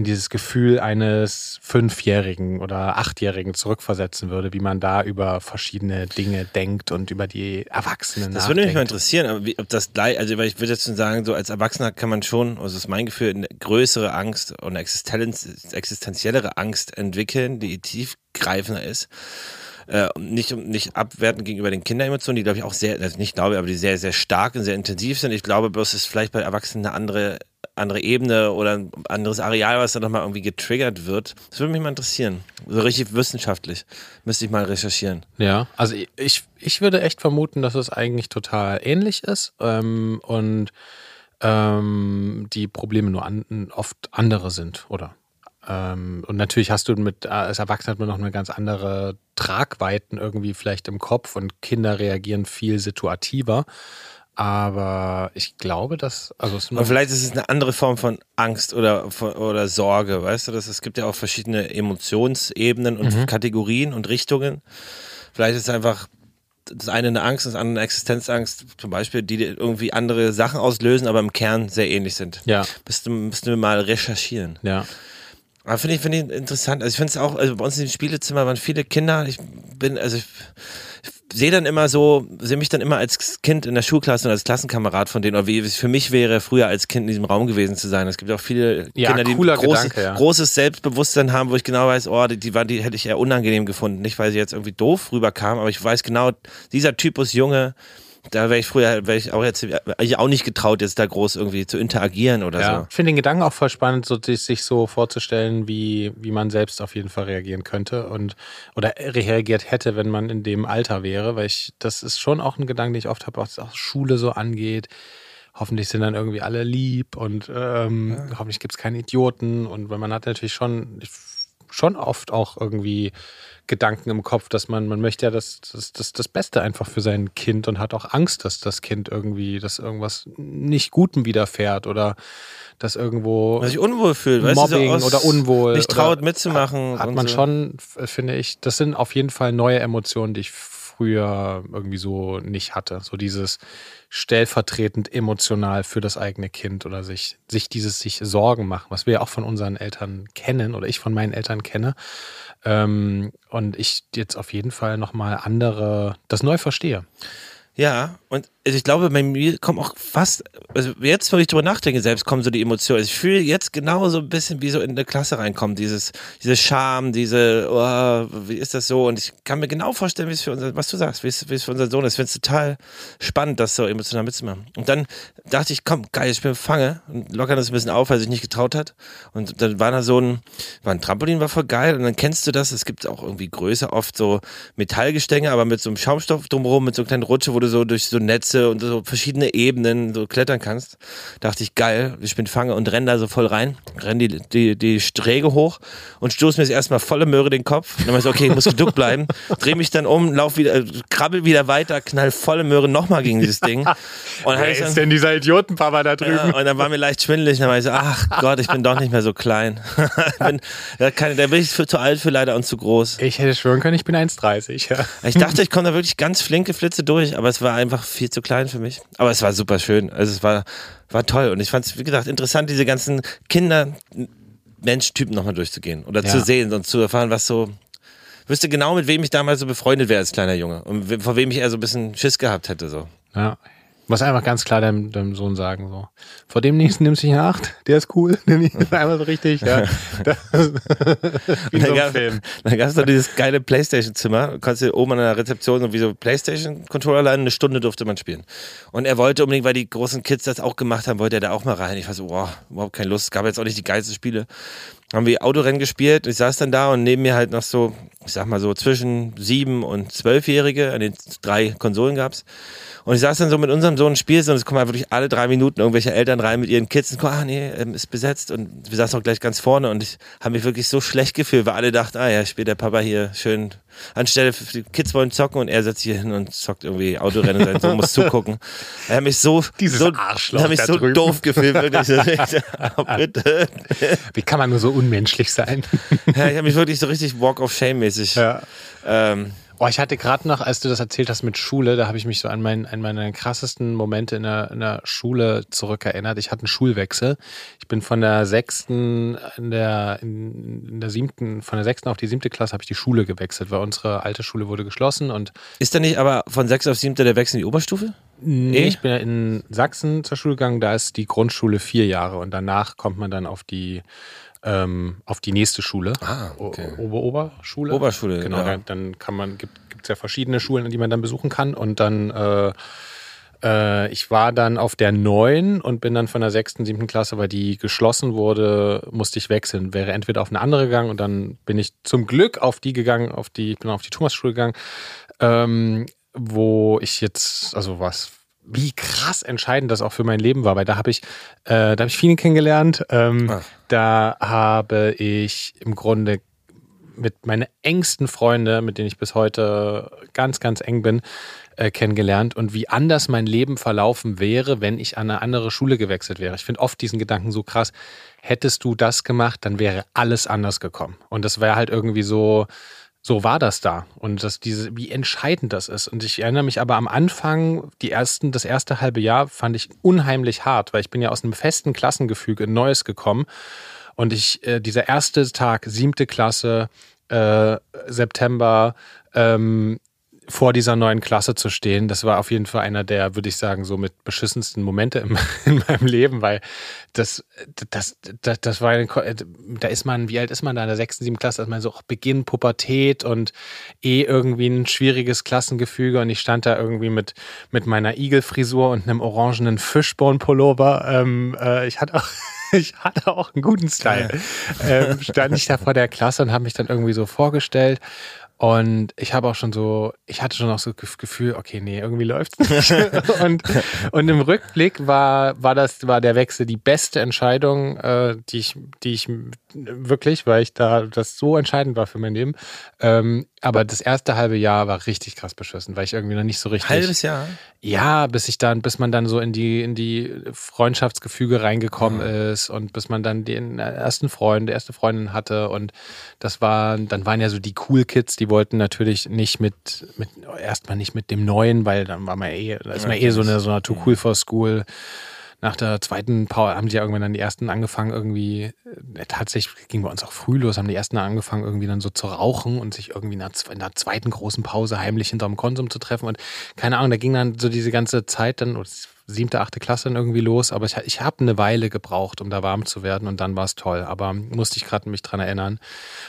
in dieses Gefühl eines Fünfjährigen oder Achtjährigen zurückversetzen würde, wie man da über verschiedene Dinge denkt und über die Erwachsenen Das würde mich mal nachdenkt. interessieren, aber wie, ob das gleich, also weil ich würde jetzt schon sagen, so als Erwachsener kann man schon, also das ist mein Gefühl, eine größere Angst und eine Existenz, existenziellere Angst entwickeln, die tiefgreifender ist. Äh, nicht, nicht abwertend gegenüber den Kinderemotionen, die glaube ich auch sehr, also nicht glaube, aber die sehr, sehr stark und sehr intensiv sind. Ich glaube, bloß ist vielleicht bei Erwachsenen eine andere, andere Ebene oder ein anderes Areal, was dann nochmal irgendwie getriggert wird. Das würde mich mal interessieren. So richtig wissenschaftlich. Müsste ich mal recherchieren. Ja, also ich, ich würde echt vermuten, dass es eigentlich total ähnlich ist ähm, und ähm, die Probleme nur an, oft andere sind, oder? Ähm, und natürlich hast du mit, äh, als Erwachsener hat man noch eine ganz andere Tragweiten irgendwie vielleicht im Kopf und Kinder reagieren viel situativer. Aber ich glaube, dass, also es Aber vielleicht ist es eine andere Form von Angst oder, von- oder Sorge, weißt du? Das, es gibt ja auch verschiedene Emotionsebenen und Kategorien und Richtungen. Vielleicht ist es einfach das eine eine Angst, das andere eine Existenzangst, zum Beispiel, die irgendwie andere Sachen auslösen, aber im Kern sehr ähnlich sind. ja, Müsste, müssten wir mal recherchieren. ja. Aber finde ich, finde ich interessant. Also ich finde es auch, also bei uns im Spielezimmer waren viele Kinder. Ich bin, also ich, ich sehe dann immer so, sehe mich dann immer als Kind in der Schulklasse und als Klassenkamerad von denen, oder wie es für mich wäre, früher als Kind in diesem Raum gewesen zu sein. Es gibt auch viele Ja, Kinder, die großes, Gedanke, ja. großes Selbstbewusstsein haben, wo ich genau weiß, oh, die, die, waren, die hätte ich eher unangenehm gefunden. Nicht, weil sie jetzt irgendwie doof rüberkamen, aber ich weiß genau, dieser Typus Junge, da wäre ich früher, wäre ich auch jetzt ich auch nicht getraut, jetzt da groß irgendwie zu interagieren oder Ja. so. Ich finde den Gedanken auch voll spannend, so, sich, sich so vorzustellen, wie, wie man selbst auf jeden Fall reagieren könnte und oder reagiert hätte, wenn man in dem Alter wäre, weil ich, das ist schon auch ein Gedanke, den ich oft habe, was auch Schule so angeht. Hoffentlich sind dann irgendwie alle lieb und ähm, hoffentlich gibt es keine Idioten. Und weil man hat natürlich schon, schon oft auch irgendwie Gedanken im Kopf, dass man, man möchte ja das, das, das, das Beste einfach für sein Kind und hat auch Angst, dass das Kind irgendwie, dass irgendwas nicht Gutem widerfährt oder dass irgendwo Was sich unwohl fühlt, weißt Mobbing du, so oder unwohl. nicht traut oder mitzumachen. Hat und man so. schon, finde ich, das sind auf jeden Fall neue Emotionen, die ich früher irgendwie so nicht hatte. So dieses stellvertretend emotional für das eigene Kind oder sich, sich dieses sich Sorgen machen, was wir ja auch von unseren Eltern kennen oder ich von meinen Eltern kenne. Ähm, und ich jetzt auf jeden Fall nochmal andere, das neu verstehe. Ja, und also ich glaube, bei mir kommen auch fast, also jetzt, wo ich drüber nachdenke, selbst kommen so die Emotionen. Also ich fühle jetzt genau so ein bisschen wie so in eine Klasse reinkommen, dieses, diese Scham, diese, oh, wie ist das so? Und ich kann mir genau vorstellen, wie es für unser, was du sagst, wie es, wie es für unseren Sohn ist. Ich finde es total spannend, das so emotional mitzumachen. Und dann dachte ich, komm, geil, ich bin Fange und lockern das ein bisschen auf, weil er sich nicht getraut hat. Und dann war da so ein, war ein Trampolin, war voll geil. Und dann kennst du das, es gibt auch irgendwie größer oft so Metallgestänge, aber mit so einem Schaumstoff drumherum, mit so einer kleinen Rutsche, wo du so durch so Netze und so verschiedene Ebenen so klettern kannst. Dachte ich, geil, ich bin Fange und renn da so voll rein, renn die, die, die Sträge hoch und stoß mir jetzt erstmal volle Möhre den Kopf. Und dann war ich so, okay, ich muss geduckt bleiben. Dreh mich dann um, lauf wieder, äh, krabbel wieder weiter, knall volle Möhre nochmal gegen dieses Ding. Und dann hab ich dann, denn dieser Idiotenpapa da ja, und dann war mir leicht schwindelig. Dann war ich so, ach Gott, ich bin doch nicht mehr so klein. bin, ja, keine, da bin ich für, zu alt für leider und zu groß. Ich hätte schwören können, ich bin 1,30. Ja. Ich dachte, ich komme da wirklich ganz flinke Flitze durch, aber es war einfach viel zu klein für mich. Aber es war super schön. Also es war, war toll. Und ich fand es, wie gesagt, interessant, diese ganzen Kinder, Menschtypen nochmal durchzugehen oder Ja. zu sehen und zu erfahren, was so. Ich wüsste genau, mit wem ich damals so befreundet wäre als kleiner Junge und vor wem ich eher so ein bisschen Schiss gehabt hätte. So. Ja. Muss einfach ganz klar deinem, deinem Sohn sagen, so. Vor dem nächsten nimmst du dich in Acht, der ist cool. Nimm ihn einmal so richtig, ja. Das, wie in so gab- Film. Dann gab es noch dieses geile Playstation-Zimmer. Du konntest dir oben an der Rezeption so wie so Playstation-Controller leihen. Eine Stunde durfte man spielen. Und er wollte unbedingt, weil die großen Kids das auch gemacht haben, wollte er da auch mal rein. Ich war so, boah, überhaupt keine Lust. Es gab jetzt auch nicht die geilsten Spiele. Haben wir Autorennen gespielt. Ich saß dann da und neben mir halt noch so, ich sag mal so zwischen sieben und zwölfjährige. An den drei Konsolen gab's. Und ich saß dann so mit unserem Sohn und spielst und es kommen halt wirklich alle drei Minuten irgendwelche Eltern rein mit ihren Kids und gucken, ah nee, ähm, ist besetzt und wir saßen auch gleich ganz vorne und ich habe mich wirklich so schlecht gefühlt, weil alle dachten, ah ja, spielt der Papa hier schön anstelle die Kids wollen zocken und er setzt hier hin und zockt irgendwie Autorennen, sein Sohn muss zugucken. Er hat mich so, Dieses so, Arschloch er hat mich so drüben. doof gefühlt, wirklich. Oh, bitte. Wie kann man nur so unmenschlich sein? Ja, ich habe mich wirklich so richtig Walk of Shame mäßig. Ja. Ähm, Oh, ich hatte gerade noch, als du das erzählt hast mit Schule, da habe ich mich so an, mein, an meine krassesten Momente in der, in der Schule zurückerinnert. Ich hatte einen Schulwechsel. Ich bin von der sechsten in der, in, der siebten, von der sechsten auf die siebte Klasse habe ich die Schule gewechselt, weil unsere alte Schule wurde geschlossen und ist da nicht aber von sechs auf siebte der Wechsel in die Oberstufe? Nee, Nee? ich bin ja in Sachsen zur Schule gegangen, da ist die Grundschule vier Jahre und danach kommt man dann auf die ähm, auf die nächste Schule. Ah, okay. O- Ober Oberschule. Genau, ja. dann- dann kann man, gibt es ja verschiedene Schulen, die man dann besuchen kann und dann äh, äh, ich war dann auf der neuen und bin dann von der sechsten, siebten Klasse, weil die geschlossen wurde, musste ich wechseln. Wäre entweder auf eine andere gegangen und dann bin ich zum Glück auf die gegangen, auf die, ich bin auf die Thomasschule gegangen, ähm, wo ich jetzt, also was, wie krass entscheidend das auch für mein Leben war, weil da habe ich, äh, da habe ich viele kennengelernt. Ähm, Ah. Da habe ich im Grunde mit meine engsten Freunde, mit denen ich bis heute ganz, ganz eng bin, äh, kennengelernt und wie anders mein Leben verlaufen wäre, wenn ich an eine andere Schule gewechselt wäre. Ich finde oft diesen Gedanken so krass. Hättest du das gemacht, dann wäre alles anders gekommen. Und das wäre halt irgendwie so, so war das da. Und das, diese, wie entscheidend das ist. Und ich erinnere mich aber am Anfang, die ersten, das erste halbe Jahr fand ich unheimlich hart, weil ich bin ja aus einem festen Klassengefüge in Neues gekommen. Und ich, äh, dieser erste Tag, siebte Klasse, äh, September ähm, vor dieser neuen Klasse zu stehen, das war auf jeden Fall einer der, würde ich sagen, so mit beschissensten Momente im, in meinem Leben, weil das, das, das, das war, da ist man, wie alt ist man da in der sechsten, siebten Klasse? Also man so auch Beginn Pubertät und eh irgendwie ein schwieriges Klassengefüge und ich stand da irgendwie mit, mit meiner Igelfrisur und einem orangenen Fishbone-Pullover. Ähm, äh, ich hatte auch ich hatte auch einen guten Style. Ähm, stand ich da vor der Klasse und habe mich dann irgendwie so vorgestellt und ich habe auch schon so, ich hatte schon auch so das Gefühl, okay, nee, irgendwie läuft's nicht. und, und im Rückblick war, war das, war der Wechsel die beste Entscheidung, äh, die ich, die ich wirklich, weil ich da das so entscheidend war für mein Leben. Ähm, aber das erste halbe Jahr war richtig krass beschissen, weil ich irgendwie noch nicht so richtig. Halbes Jahr? Ja, bis ich dann, bis man dann so in die, in die Freundschaftsgefüge reingekommen mhm. ist und bis man dann den ersten Freund, die erste Freundin hatte. Und das war, dann waren ja so die Cool Kids, die wollten natürlich nicht mit, mit erstmal nicht mit dem Neuen, weil dann war man eh, da ist man eh so eine, so eine Too Cool for School nach der zweiten Pause haben die ja irgendwann dann die ersten angefangen, irgendwie, äh, tatsächlich ging bei uns auch früh los, haben die ersten angefangen, irgendwie dann so zu rauchen und sich irgendwie in der zweiten großen Pause heimlich hinterm Konsum zu treffen. Und keine Ahnung, da ging dann so diese ganze Zeit dann, siebte, achte Klasse dann irgendwie los, aber ich, ich habe eine Weile gebraucht, um da warm zu werden und dann war es toll. Aber musste ich gerade mich dran erinnern.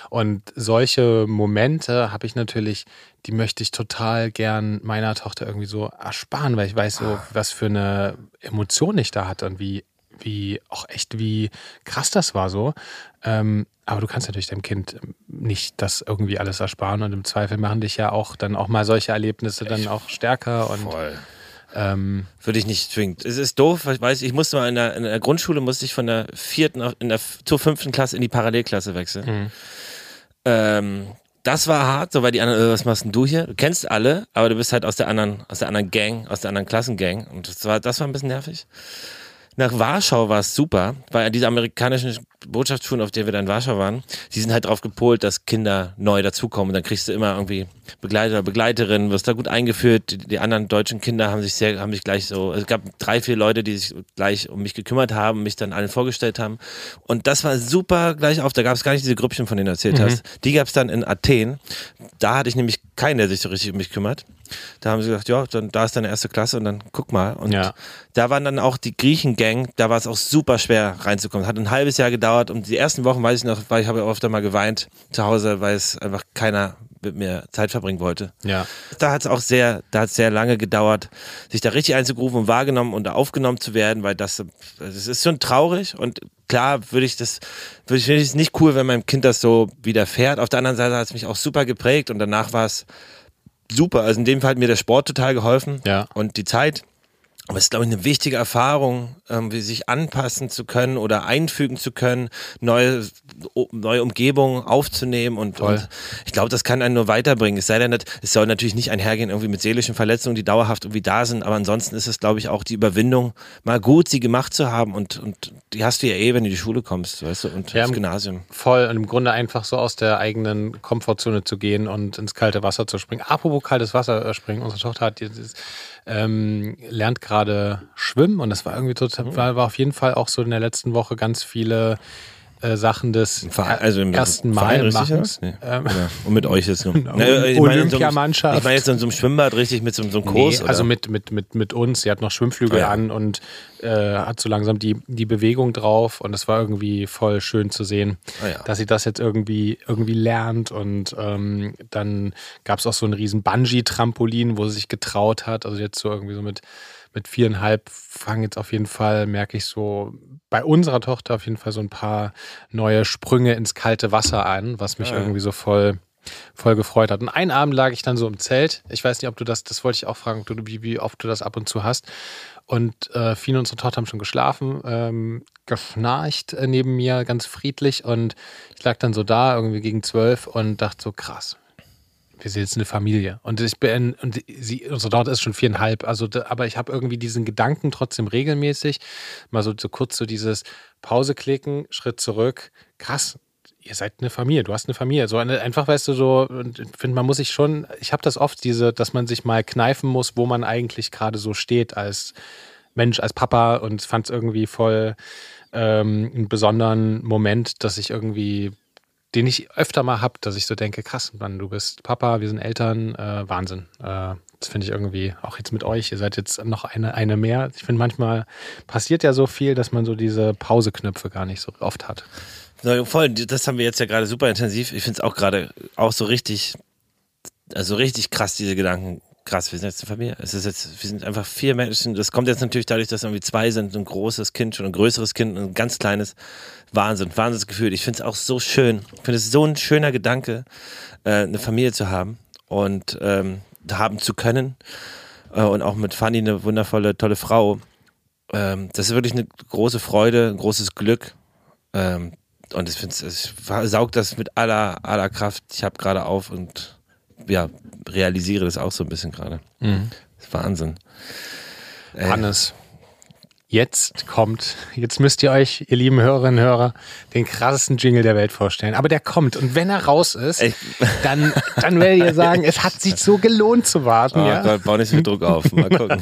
Und solche Momente habe ich natürlich, die möchte ich total gern meiner Tochter irgendwie so ersparen, weil ich weiß so, was für eine Emotion ich da hatte und wie, wie, auch echt, wie krass das war so. Ähm, aber du kannst natürlich deinem Kind nicht das irgendwie alles ersparen und im Zweifel machen dich ja auch dann auch mal solche Erlebnisse dann auch stärker und Voll. Ähm, Würde ich nicht zwingend. Es ist doof, ich weiß, ich musste mal in der, in der Grundschule musste ich von der vierten in der, zur fünften Klasse in die Parallelklasse wechseln. Mhm. Ähm, das war hart, so weil die anderen, äh, was machst denn du hier? Du kennst alle, aber du bist halt aus der anderen, aus der anderen Gang, aus der anderen Klassengang. Und das war, das war ein bisschen nervig. Nach Warschau war es super, weil diese amerikanischen Botschaftsschulen, auf denen wir dann in Warschau waren, die sind halt darauf gepolt, dass Kinder neu dazukommen. Und dann kriegst du immer irgendwie Begleiter, oder Begleiterin, wirst da gut eingeführt. Die, die, anderen deutschen Kinder haben sich sehr, haben sich gleich so, es gab drei, vier Leute, die sich gleich um mich gekümmert haben, mich dann allen vorgestellt haben. Und das war super gleich auf. Da gab es gar nicht diese Grüppchen, von denen du erzählt mhm. hast. Die gab es dann in Athen. Da hatte ich nämlich keinen, der sich so richtig um mich kümmert. Da haben sie gesagt, ja, dann da ist deine erste Klasse und dann guck mal. Und ja. da waren dann auch die Griechen-Gang, da war es auch super schwer reinzukommen. Hat ein halbes Jahr gedauert und die ersten Wochen weiß ich noch, weil ich habe öfter mal geweint zu Hause, weil es einfach keiner mit mir Zeit verbringen wollte. Ja. Da hat es auch sehr, da hat es sehr lange gedauert, sich da richtig einzugrufen und wahrgenommen und aufgenommen zu werden, weil das, das ist schon traurig und klar würde ich das, würde ich, finde ich es nicht cool, wenn meinem Kind das so widerfährt. Auf der anderen Seite hat es mich auch super geprägt und danach war es super. Also in dem Fall hat mir der Sport total geholfen ja. und die Zeit. Aber es ist, glaube ich, eine wichtige Erfahrung, ähm, wie sich anpassen zu können oder einfügen zu können, neue, neue Umgebungen aufzunehmen und, und ich glaube, das kann einen nur weiterbringen. Es sei denn, es soll natürlich nicht einhergehen irgendwie mit seelischen Verletzungen, die dauerhaft irgendwie da sind, aber ansonsten ist es, glaube ich, auch die Überwindung, mal gut sie gemacht zu haben und, und die hast du ja eh, wenn du in die Schule kommst, weißt du, und ja, ins Gymnasium. Voll und im Grunde einfach so aus der eigenen Komfortzone zu gehen und ins kalte Wasser zu springen. Apropos kaltes Wasser äh, springen, unsere Tochter hat dieses ähm, lernt gerade schwimmen und das war irgendwie total, oh. war, war auf jeden Fall auch so in der letzten Woche ganz viele äh, Sachen des also im ersten Mal machens. Nee. Ähm, Und mit euch jetzt nur. Ne, Olympiamannschaft. Ich meine jetzt in so einem Schwimmbad richtig mit so, so einem Kurs. Nee, also mit, mit, mit, mit uns. Sie hat noch Schwimmflügel oh, ja. an und äh, hat so langsam die, die Bewegung drauf und es war irgendwie voll schön zu sehen, oh, ja. dass sie das jetzt irgendwie, irgendwie lernt. Und ähm, dann gab es auch so ein riesen Bungee-Trampolin, wo sie sich getraut hat. Also jetzt so irgendwie so mit mit viereinhalb fangen jetzt auf jeden Fall, merke ich so, bei unserer Tochter auf jeden Fall so ein paar neue Sprünge ins kalte Wasser an, was mich ja. irgendwie so voll, voll gefreut hat. Und einen Abend lag ich dann so im Zelt. Ich weiß nicht, ob du das, das wollte ich auch fragen, du, wie, wie oft du das ab und zu hast. Und äh, Fine und unsere Tochter haben schon geschlafen, ähm, geschnarcht äh, neben mir, ganz friedlich. Und ich lag dann so da, irgendwie gegen zwölf und dachte so, krass, wir sind jetzt eine Familie. Und ich bin, und sie, unsere Tochter ist schon viereinhalb, also, aber ich habe irgendwie diesen Gedanken trotzdem regelmäßig, mal so, so kurz so dieses Pause klicken, Schritt zurück, krass, ihr seid eine Familie, du hast eine Familie. So eine, einfach, weißt du, so, ich finde, man muss sich schon, ich habe das oft, diese, dass man sich mal kneifen muss, wo man eigentlich gerade so steht als Mensch, als Papa und fand es irgendwie voll ähm, einen besonderen Moment, dass ich irgendwie den ich öfter mal habe, dass ich so denke, krass, Mann, du bist Papa, wir sind Eltern, äh, Wahnsinn. Äh, das finde ich irgendwie, auch jetzt mit euch, ihr seid jetzt noch eine, eine mehr. Ich finde, manchmal passiert ja so viel, dass man so diese Pauseknöpfe gar nicht so oft hat. Na, voll, das haben wir jetzt ja gerade super intensiv. Ich finde es auch gerade auch so richtig, also richtig krass, diese Gedanken. Krass, wir sind jetzt eine Familie. Es ist jetzt, wir sind einfach vier Menschen. Das kommt jetzt natürlich dadurch, dass irgendwie zwei sind, ein großes Kind, schon ein größeres Kind, ein ganz kleines. Wahnsinn, Wahnsinnsgefühl. Ich finde es auch so schön. Ich finde es so ein schöner Gedanke, äh, eine Familie zu haben und ähm, haben zu können. Äh, und auch mit Fanny eine wundervolle, tolle Frau. Ähm, das ist wirklich eine große Freude, ein großes Glück. Ähm, und ich finde ich saug das mit aller, aller Kraft. Ich habe gerade auf und ja, realisiere das auch so ein bisschen gerade. Mhm. Das ist Wahnsinn. Äh, Hannes, jetzt kommt, jetzt müsst ihr euch, ihr lieben Hörerinnen und Hörer, den krassesten Jingle der Welt vorstellen. Aber der kommt und wenn er raus ist, dann, dann werdet ihr sagen, es hat sich so gelohnt zu warten. Oh ja? Gott, bau nicht so viel Druck auf. Mal gucken.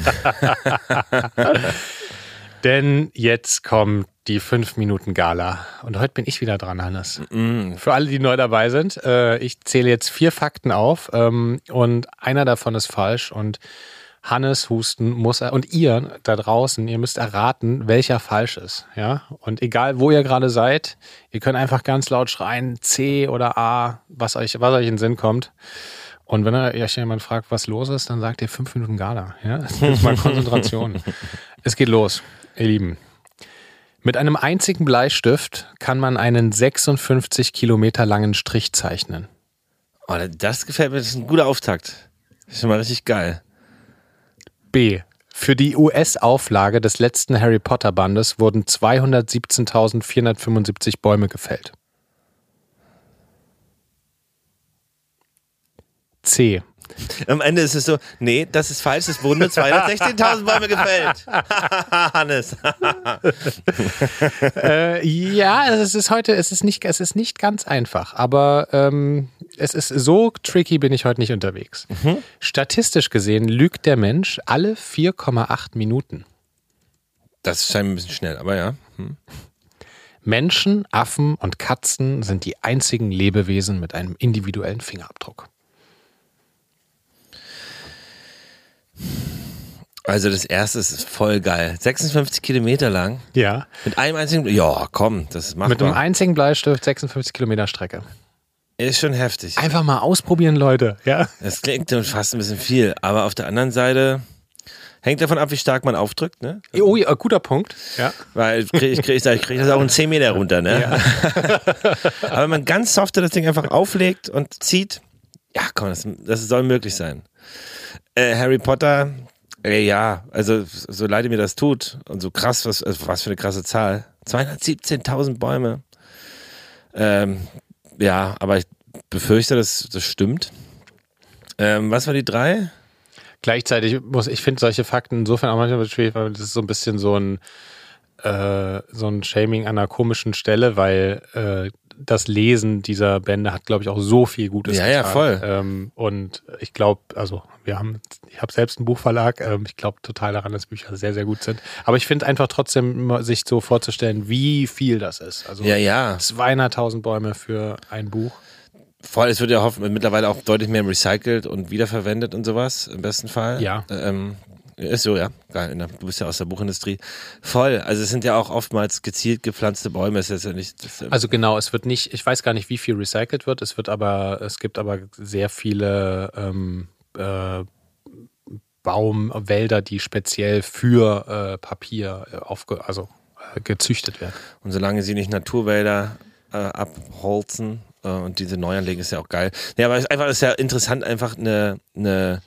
Denn jetzt kommt die 5 Minuten Gala. Und heute bin ich wieder dran, Hannes. Mm. Für alle, die neu dabei sind, äh, ich zähle jetzt vier Fakten auf ähm, und einer davon ist falsch und Hannes husten muss er und ihr da draußen, ihr müsst erraten, welcher falsch ist. Ja? Und egal, wo ihr gerade seid, ihr könnt einfach ganz laut schreien, C oder A, was euch, was euch in den Sinn kommt. Und wenn euch jemand fragt, was los ist, dann sagt ihr fünf Minuten Gala. Ja? Jetzt mal Konzentration. es geht los, ihr Lieben. Mit einem einzigen Bleistift kann man einen 56 Kilometer langen Strich zeichnen. Oh, das gefällt mir, das ist ein guter Auftakt. Das ist schon mal richtig geil. B. Für die US-Auflage des letzten Harry Potter Bandes wurden 217.475 Bäume gefällt. C. Am Ende ist es so, nee, das ist falsch, es wurden nur 216.000 Bäume gefällt. Hannes. äh, ja, es ist heute, es ist nicht, es ist nicht ganz einfach, aber ähm, es ist so tricky bin ich heute nicht unterwegs. Mhm. Statistisch gesehen lügt der Mensch alle 4,8 Minuten. Das scheint ein bisschen schnell, aber ja. Hm. Menschen, Affen und Katzen sind die einzigen Lebewesen mit einem individuellen Fingerabdruck. Also das erste ist voll geil. 56 Kilometer lang. Ja. Mit einem einzigen, ja komm, das macht Mit einem einzigen Bleistift 56 Kilometer Strecke. Ist schon heftig. Einfach mal ausprobieren, Leute. Ja. Das klingt fast ein bisschen viel, aber auf der anderen Seite hängt davon ab, wie stark man aufdrückt, ne? Oh, ja, guter Punkt. Ja. Weil ich kriege krieg, ich krieg das auch in 10 Meter runter, ne? Ja. aber wenn man ganz soft das Ding einfach auflegt und zieht, ja komm, das, das soll möglich sein. Äh, Harry Potter, ey, ja, also so leid mir das tut und so krass, was, also was für eine krasse Zahl. 217.000 Bäume. Ähm, ja, aber ich befürchte, dass das stimmt. Ähm, was war die drei? Gleichzeitig muss ich finde solche Fakten insofern auch manchmal schwierig, weil das ist so ein bisschen so ein äh, so ein Shaming an einer komischen Stelle, weil äh, das Lesen dieser Bände hat, glaube ich, auch so viel Gutes. Ja, getan. ja, voll. Ähm, und ich glaube, also wir haben, ich habe selbst einen Buchverlag. Ähm, ich glaube total daran, dass Bücher sehr, sehr gut sind. Aber ich finde einfach trotzdem, sich so vorzustellen, wie viel das ist. Also ja, ja. 200.000 Bäume für ein Buch. Voll, es wird ja hoffen, mittlerweile auch deutlich mehr recycelt und wiederverwendet und sowas, im besten Fall. Ja. Ähm, ist so, ja. Geil. Du bist ja aus der Buchindustrie. Voll. Also es sind ja auch oftmals gezielt gepflanzte Bäume. Es ist ja nicht. Also genau, es wird nicht, ich weiß gar nicht, wie viel recycelt wird. Es wird aber, es gibt aber sehr viele ähm, äh, Baumwälder, die speziell für äh, Papier äh, aufge, also äh, gezüchtet werden. Und solange sie nicht Naturwälder äh, abholzen und diese neu anlegen, ist ja auch geil. Ja, aber es ist einfach ist ja interessant, einfach eine, eine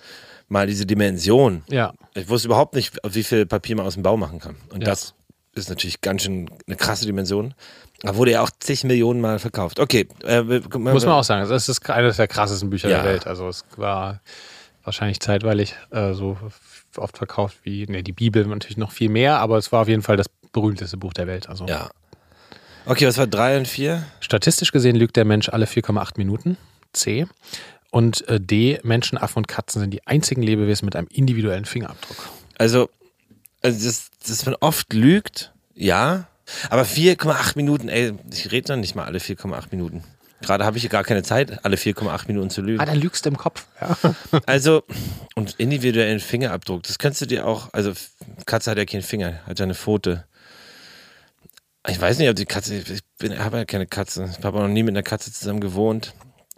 mal diese Dimension. Ja. Ich wusste überhaupt nicht, wie viel Papier man aus dem Bau machen kann. Und ja. das ist natürlich ganz schön eine krasse Dimension. Da wurde ja auch zig Millionen Mal verkauft. Okay. Äh, Muss man auch sagen, das ist eines der krassesten Bücher ja. der Welt. Also es war wahrscheinlich zeitweilig äh, so oft verkauft wie, ne, die Bibel natürlich noch viel mehr, aber es war auf jeden Fall das berühmteste Buch der Welt. Also. Ja. Okay, was war drei und vier? Statistisch gesehen lügt der Mensch alle 4,8 Minuten. C. Und äh, D, Menschen, Affen und Katzen sind die einzigen Lebewesen mit einem individuellen Fingerabdruck. Also, also das, dass man oft lügt, ja. Aber 4,8 Minuten, ey, ich rede noch nicht mal alle 4,8 Minuten. Gerade habe ich gar keine Zeit, alle 4,8 Minuten zu lügen. Ah, dann lügst du im Kopf. Ja. Also, und individuellen Fingerabdruck, das könntest du dir auch, also Katze hat ja keinen Finger, hat ja eine Pfote. Ich weiß nicht, ob die Katze, ich bin, habe ja keine Katze. Ich habe auch noch nie mit einer Katze zusammen gewohnt.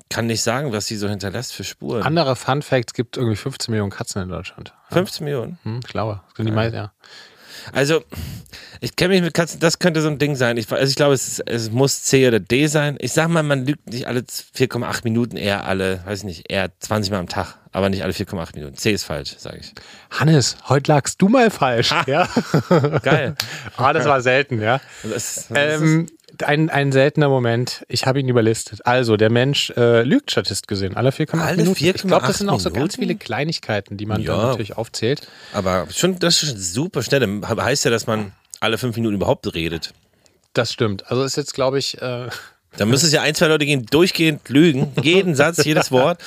Kann nicht sagen, was sie so hinterlässt für Spuren. Andere Fun Facts gibt irgendwie 15 Millionen Katzen in Deutschland. Ja. 15 Millionen. Hm, ich glaube. Das sind die meisten, ja. Also, ich kenne mich mit Katzen, das könnte so ein Ding sein. Ich, also ich glaube, es, es muss C oder D sein. Ich sag mal, man lügt nicht alle 4,8 Minuten, eher alle, weiß nicht, eher 20 Mal am Tag, aber nicht alle 4,8 Minuten. C ist falsch, sage ich. Hannes, heute lagst du mal falsch. Ja. Geil. Ah, das war selten, ja. Das, das Ähm, ein, ein seltener Moment. Ich habe ihn überlistet. Also, der Mensch äh, lügt statistisch gesehen. Alle 4,8 Alle Minuten. ich glaube, 4,8 das sind auch so ganz Minuten? viele Kleinigkeiten, die man Ja. dann natürlich aufzählt. aber schon, das ist schon super schnell. He- Heißt ja, dass man alle fünf Minuten überhaupt redet. Das stimmt. Also ist jetzt, glaube ich, äh, Da müssen es ja ein, zwei Leute gehen, durchgehend lügen. Jeden Satz, jedes Wort.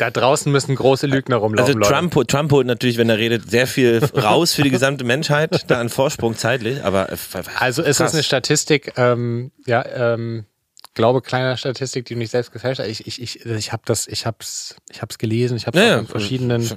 Da draußen müssen große Lügner rumlaufen. Also Leute. Trump, Trump holt natürlich, wenn er redet, sehr viel raus für die gesamte Menschheit, da an Vorsprung zeitlich, aber äh, Also ist krass. eine Statistik, ähm, ja, ähm, glaube kleiner Statistik, die du nicht selbst gefälscht hast. Ich, ich, ich, ich habe das, ich hab's, ich hab's gelesen, ich habe es Ja, ja. in verschiedenen.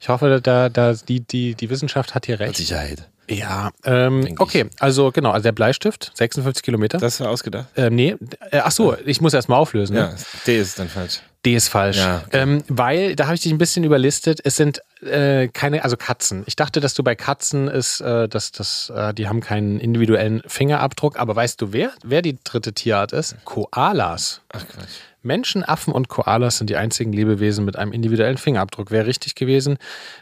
Ich hoffe, da, da die, die, die Wissenschaft hat hier Mit recht. Sicherheit. Ja, ähm, okay, also genau, also der Bleistift, 56 Kilometer. Das war ausgedacht. ähm, nee, äh, ach so, ich muss erst mal auflösen. Ja, Ne? D ist dann falsch. D ist falsch. Ja, okay. ähm, weil, da habe ich dich ein bisschen überlistet, es sind äh, keine, also Katzen. Ich dachte, dass du bei Katzen ist, äh, dass das, äh, die haben keinen individuellen Fingerabdruck, aber weißt du, wer, wer die dritte Tierart ist? Koalas. Ach Quatsch. Menschen, Affen und Koalas sind die einzigen Lebewesen mit einem individuellen Fingerabdruck. Wäre richtig gewesen.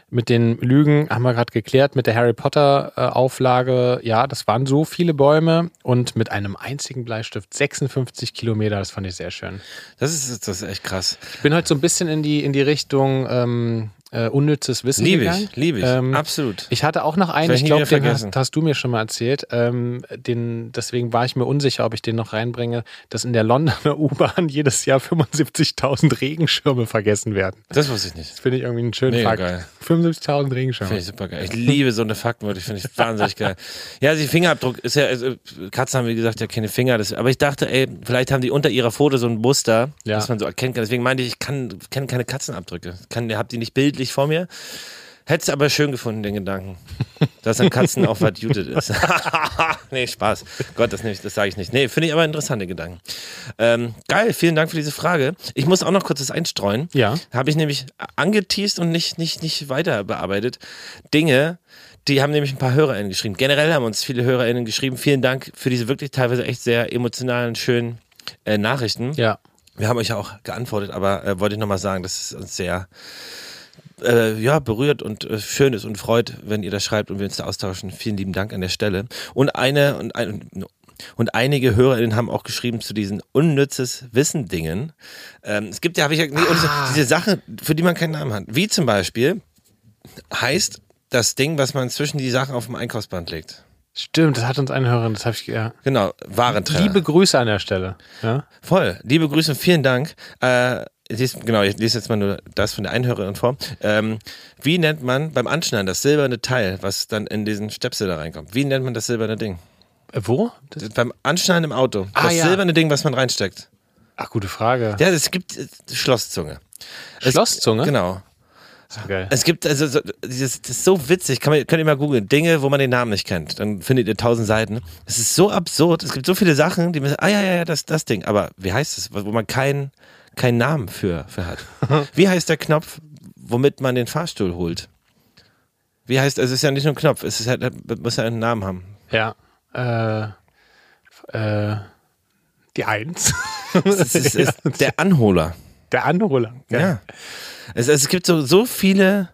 Mit den Lügen haben wir gerade geklärt. Mit der Harry Potter äh, Auflage, ja, das waren so viele Bäume und mit einem einzigen Bleistift 56 Kilometer. Das fand ich sehr schön. Das ist, das ist echt krass. Ich bin heute so ein bisschen in die in die Richtung ähm, äh, unnützes Wissen Liebe gegangen. ich, liebe ich. Ähm, Absolut. ich hatte auch noch einen, ich ich glaube, den hast, hast du mir schon mal erzählt. Ähm, den, deswegen war ich mir unsicher, ob ich den noch reinbringe, dass in der Londoner U-Bahn jedes Jahr 75.000 Regenschirme vergessen werden. Das wusste ich nicht. Das finde ich irgendwie einen schönen Mega Fakt. geil. 75.000 Regenschirme. Finde ich super geil. Ich liebe so eine Faktenwörter, finde ich wahnsinnig geil. Ja, also die Fingerabdruck ist ja, also Katzen haben wie gesagt ja keine Finger, das, aber ich dachte, ey, vielleicht haben die unter ihrer Foto so ein Muster, Ja. das man so erkennen kann. Deswegen meinte ich, ich kann, kenne keine Katzenabdrücke. Kann, hab die nicht bildlich vor mir. Hätt's aber schön gefunden, den Gedanken. Dass an Katzen auch was Jutet ist. nee, Spaß. Gott, das, nicht- das sage ich nicht. Nee, finde ich aber interessante Gedanken. Ähm, geil, vielen Dank für diese Frage. Ich muss auch noch kurz das einstreuen. Ja. Habe ich nämlich angeteased und nicht, nicht, nicht weiter bearbeitet. Dinge, die haben nämlich ein paar HörerInnen geschrieben. Generell haben uns viele HörerInnen geschrieben. Vielen Dank für diese wirklich teilweise echt sehr emotionalen, schönen äh, Nachrichten. Ja. Wir haben euch ja auch geantwortet, aber äh, wollte ich nochmal sagen, dass es uns sehr äh, ja, berührt und äh, schön ist und freut, wenn ihr das schreibt und wir uns da austauschen. Vielen lieben Dank an der Stelle. Und eine und ein, und einige HörerInnen haben auch geschrieben zu diesen unnützes Wissen-Dingen. Ähm, es gibt ja, habe ich ja, nee, und diese Sache, für die man keinen Namen hat. Wie zum Beispiel heißt das Ding, was man zwischen die Sachen auf dem Einkaufsband legt. Stimmt, das hat uns eine Hörerin, das habe ich, ja. Genau, Warentrenner. Liebe Grüße an der Stelle. Ja. Voll. Liebe Grüße und vielen Dank. Äh, lese, genau, ich lese jetzt mal nur das von der Einhörerin vor. Ähm, wie nennt man beim Anschneiden das silberne Teil, was dann in diesen Stöpsel da reinkommt? Wie nennt man das silberne Ding? Äh, wo? Das, Beim Anschneiden im Auto. Ah, das ja. silberne Ding, was man reinsteckt. ach, gute Frage. Ja, es gibt äh, Schlosszunge. Es- Schlosszunge? Genau. Geil. Es gibt, also, so, das ist so witzig, kann man, könnt ihr mal googeln, Dinge, wo man den Namen nicht kennt. Dann findet ihr tausend Seiten. Es ist so absurd. Es gibt so viele Sachen, die man sagt, ah ja, ja, ja, das, das Ding. Aber wie heißt es? Wo man keinen keinen Namen für, für hat. Wie heißt der Knopf, womit man den Fahrstuhl holt? Wie heißt, es ist ja nicht nur ein Knopf, es ist halt, muss ja einen Namen haben. Ja. Äh, äh, die Eins. Es ist, es ist der Anholer. Der Anholer. Ja. Es, es gibt so, so viele.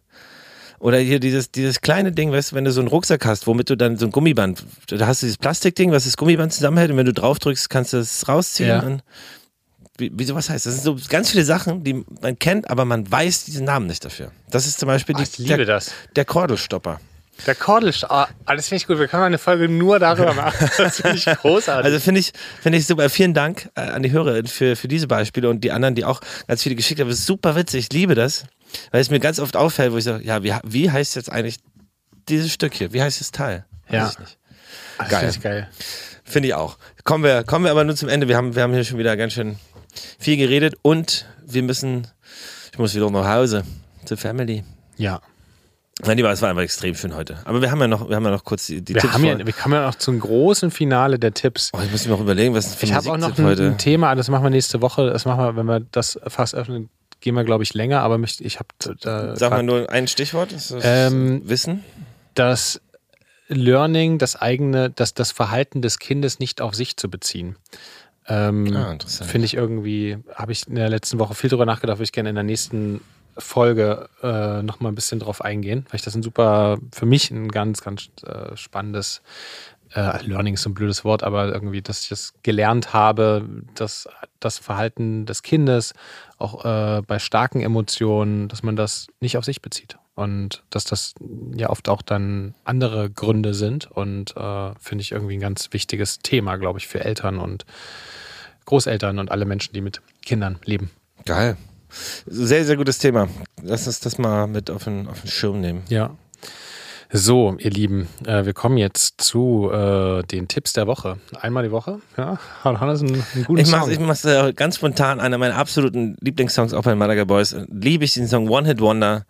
Oder hier dieses, dieses kleine Ding, weißt du, wenn du so einen Rucksack hast, womit du dann so ein Gummiband, da hast du dieses Plastikding, was das Gummiband zusammenhält und wenn du drauf drückst, kannst du es rausziehen. Ja. Wieso, was heißt das? Das sind so ganz viele Sachen, die man kennt, aber man weiß diesen Namen nicht dafür. Das ist zum Beispiel Oh, die, der, das. der Kordelstopper. Der Kordelst. Ah, das finde ich gut. Wir können mal eine Folge nur darüber machen. Das finde ich großartig. Also finde ich, finde ich super. Vielen Dank äh, an die Hörer für, für diese Beispiele und die anderen, die auch ganz viele geschickt haben. Das ist super witzig. Ich liebe das, weil es mir ganz oft auffällt, wo ich sage, ja, wie, wie heißt jetzt eigentlich dieses Stück hier? Wie heißt das Teil? Weiß Ja. ich nicht. das geil. finde ich geil. Finde ich auch. Kommen wir, kommen wir aber nur zum Ende. Wir haben, wir haben hier schon wieder ganz schön viel geredet und wir müssen, ich muss wieder nach Hause zur Family. Ja. Mein Lieber, es war einfach extrem schön heute. Aber wir haben ja noch, wir haben ja noch kurz die, die Wir, Tipps haben ja, wir kommen ja noch zum großen Finale der Tipps. Oh, ich muss mir noch überlegen, was für Ich habe auch noch ein, heute. ein Thema, das machen wir nächste Woche. Das machen wir, wenn wir das fast öffnen, gehen wir, glaube ich, länger, aber mich- ich habe äh, Sag mal nur ein Stichwort. Das Ähm, Wissen? das Learning, das eigene, das, das Verhalten des Kindes nicht auf sich zu beziehen. Ähm, Ah, interessant. Finde ich irgendwie, habe ich in der letzten Woche viel drüber nachgedacht, würde ich gerne in der nächsten Folge äh, nochmal ein bisschen drauf eingehen, weil ich das ein super, für mich ein ganz, ganz äh, spannendes äh, Learning ist so ein blödes Wort, aber irgendwie, dass ich das gelernt habe, dass das Verhalten des Kindes auch äh, bei starken Emotionen, dass man das nicht auf sich bezieht und dass das ja oft auch dann andere Gründe sind und äh, finde ich irgendwie ein ganz wichtiges Thema, glaube ich, für Eltern und Großeltern und alle Menschen, die mit Kindern leben. Geil. Sehr, sehr gutes Thema. Lass uns das mal mit auf den, auf den Schirm nehmen. Ja. So, ihr Lieben, äh, wir kommen jetzt zu äh, den Tipps der Woche. Einmal die Woche, ja, hat Hannes einen, einen guten Ich Song. mache ich mach's, äh, ganz spontan einer meiner absoluten Lieblingssongs, auch bei den Malaga Boys. Liebe ich den Song One Hit Wonder.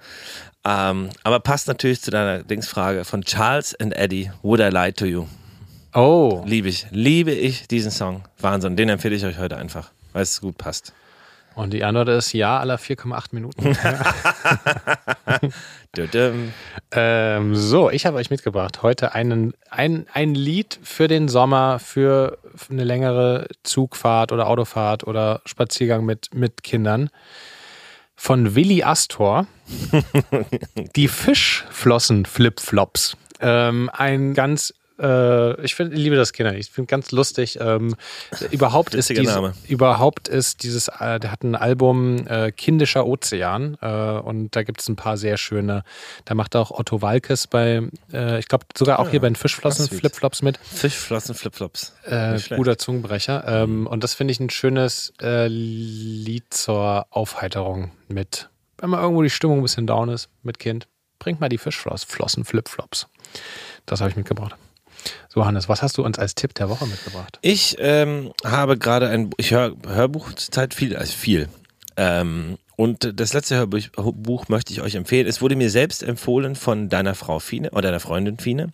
Ähm, aber passt natürlich zu deiner Dingsfrage von Charles and Eddie, Would I Lie to You? oh, Liebe ich. Liebe ich diesen Song. Wahnsinn. Den empfehle ich euch heute einfach, weil es gut passt. und die Antwort ist ja aller 4,8 Minuten. Ähm, so, ich habe euch mitgebracht heute einen, ein, ein Lied für den Sommer, für eine längere Zugfahrt oder Autofahrt oder Spaziergang mit, mit Kindern. Von Willi Astor. Die Fischflossen-Flipflops. Ähm, ein ganz, äh, ich finde, ich liebe das Kinder. Ich finde ganz lustig. Ähm, überhaupt ist diese, Name. überhaupt ist dieses, äh, der hat ein Album äh, Kindischer Ozean äh, und da gibt es ein paar sehr schöne. Da macht auch Otto Walkes bei, äh, ich glaube sogar auch hier bei den Fischflossen. Flipflops mit. Fischflossen, Flipflops. Äh, guter Zungenbrecher. Ähm, und das finde ich ein schönes Lied zur Aufheiterung mit, wenn mal irgendwo die Stimmung ein bisschen down ist mit Kind, bringt mal die Fischflossen Flipflops. Das habe ich mitgebracht. So, Hannes, was hast du uns als Tipp der Woche mitgebracht? Ich ähm, habe gerade ein, ich höre Hörbuch zur Zeit viel, also viel. Ähm, und das letzte Hörbuch Buch möchte ich euch empfehlen. Es wurde mir selbst empfohlen von deiner Frau Fine oder deiner Freundin Fine.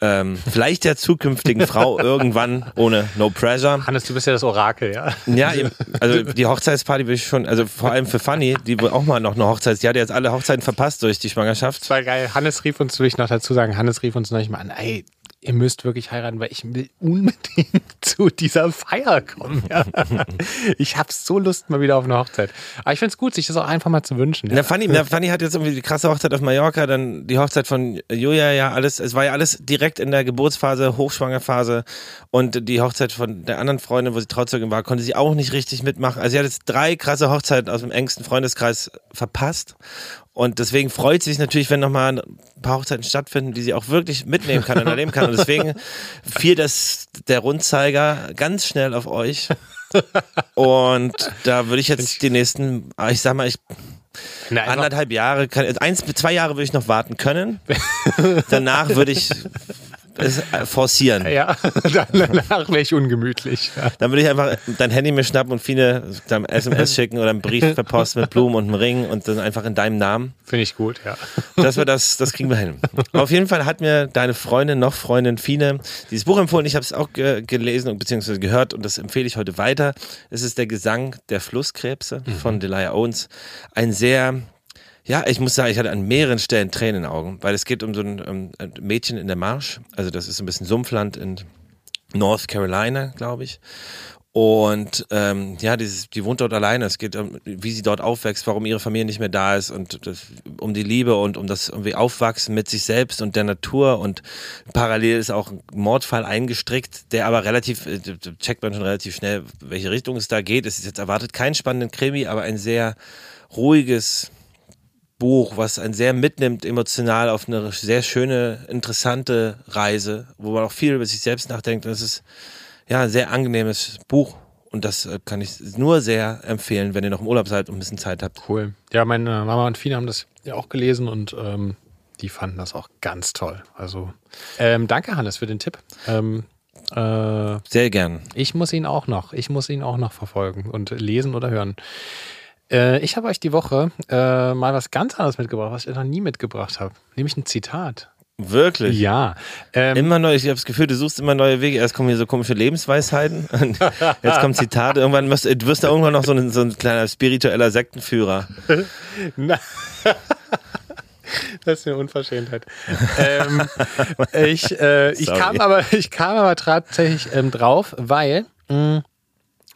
Ähm, vielleicht der zukünftigen Frau irgendwann ohne No Pressure. Hannes, du bist ja das Orakel, ja? Ja, also die Hochzeitsparty will ich schon, also vor allem für Fanny, die wohl auch mal noch eine Hochzeit, die hat jetzt alle Hochzeiten verpasst durch die Schwangerschaft. Das war geil. Hannes rief uns, will ich noch dazu sagen, Hannes rief uns neulich mal an, ey, ihr müsst wirklich heiraten, weil ich will unbedingt zu dieser Feier kommen. Ja. Ich habe so Lust mal wieder auf eine Hochzeit. Aber ich finde es gut, sich das auch einfach mal zu wünschen. Ja. Na, Fanny, na, Fanny hat jetzt irgendwie die krasse Hochzeit auf Mallorca, dann die Hochzeit von Julia, ja, alles, es war ja alles direkt in der Geburtsphase, Hochschwangerphase und die Hochzeit von der anderen Freundin, wo sie Trauzeugin war, konnte sie auch nicht richtig mitmachen. Also sie hat jetzt drei krasse Hochzeiten aus dem engsten Freundeskreis verpasst und deswegen freut sie sich natürlich, wenn nochmal ein paar Hochzeiten stattfinden, die sie auch wirklich mitnehmen kann und erleben kann und deswegen fiel das, der Rundzeiger ganz schnell auf euch und da würde ich jetzt die nächsten, ah, ich sag mal, ich einfach- anderthalb Jahre, kann, eins, zwei Jahre würde ich noch warten können. Danach würde ich es äh, forcieren. Ja, danach wäre ich ungemütlich. Ja. Dann würde ich einfach dein Handy mir schnappen und viele dann SMS schicken oder einen Brief per Post mit Blumen und einem Ring und dann einfach in deinem Namen. Finde ich gut, ja. Das wir das, das kriegen wir hin. Auf jeden Fall hat mir deine Freundin, noch Freundin Fine, dieses Buch empfohlen. Ich habe es auch ge gelesen und beziehungsweise gehört und das empfehle ich heute weiter. Es ist der Gesang der Flusskrebse von Delia Owens. Ein sehr ja, ich muss sagen, ich hatte an mehreren Stellen Tränen in den Augen, weil es geht um so ein, um ein Mädchen in der Marsch. Also das ist ein bisschen Sumpfland in North Carolina, glaube ich. Und ähm, ja, dieses, die wohnt dort alleine. Es geht um, wie sie dort aufwächst, warum ihre Familie nicht mehr da ist und das, um die Liebe und um das irgendwie Aufwachsen mit sich selbst und der Natur. Und parallel ist auch ein Mordfall eingestrickt, der aber relativ, äh, checkt man schon relativ schnell, welche Richtung es da geht. Es ist jetzt erwartet kein spannenden Krimi, aber ein sehr ruhiges Buch, was einen sehr mitnimmt, emotional auf eine sehr schöne, interessante Reise, wo man auch viel über sich selbst nachdenkt. Es ist ja ein sehr angenehmes Buch. Und das äh, kann ich nur sehr empfehlen, wenn ihr noch im Urlaub seid und ein bisschen Zeit habt. Cool. Ja, meine Mama und Fine haben das ja auch gelesen und ähm, die fanden das auch ganz toll. Also ähm, danke, Hannes, für den Tipp. Ähm, Äh, Sehr gern. ich muss ihn auch noch, ich muss ihn auch noch verfolgen und lesen oder hören. Äh, ich habe euch die Woche äh, mal was ganz anderes mitgebracht, was ich noch nie mitgebracht habe. Nämlich ein Zitat. Wirklich. Ja. Ähm, Immer neu, ich habe das Gefühl, du suchst immer neue Wege. Erst kommen hier so komische Lebensweisheiten und jetzt kommen Zitate. Irgendwann wirst du wirst du irgendwann noch so ein, so ein kleiner spiritueller Sektenführer. Na. Das ist eine Unverschämtheit. ähm, ich, äh, ich, kam aber, ich kam aber tatsächlich ähm, drauf, weil mh,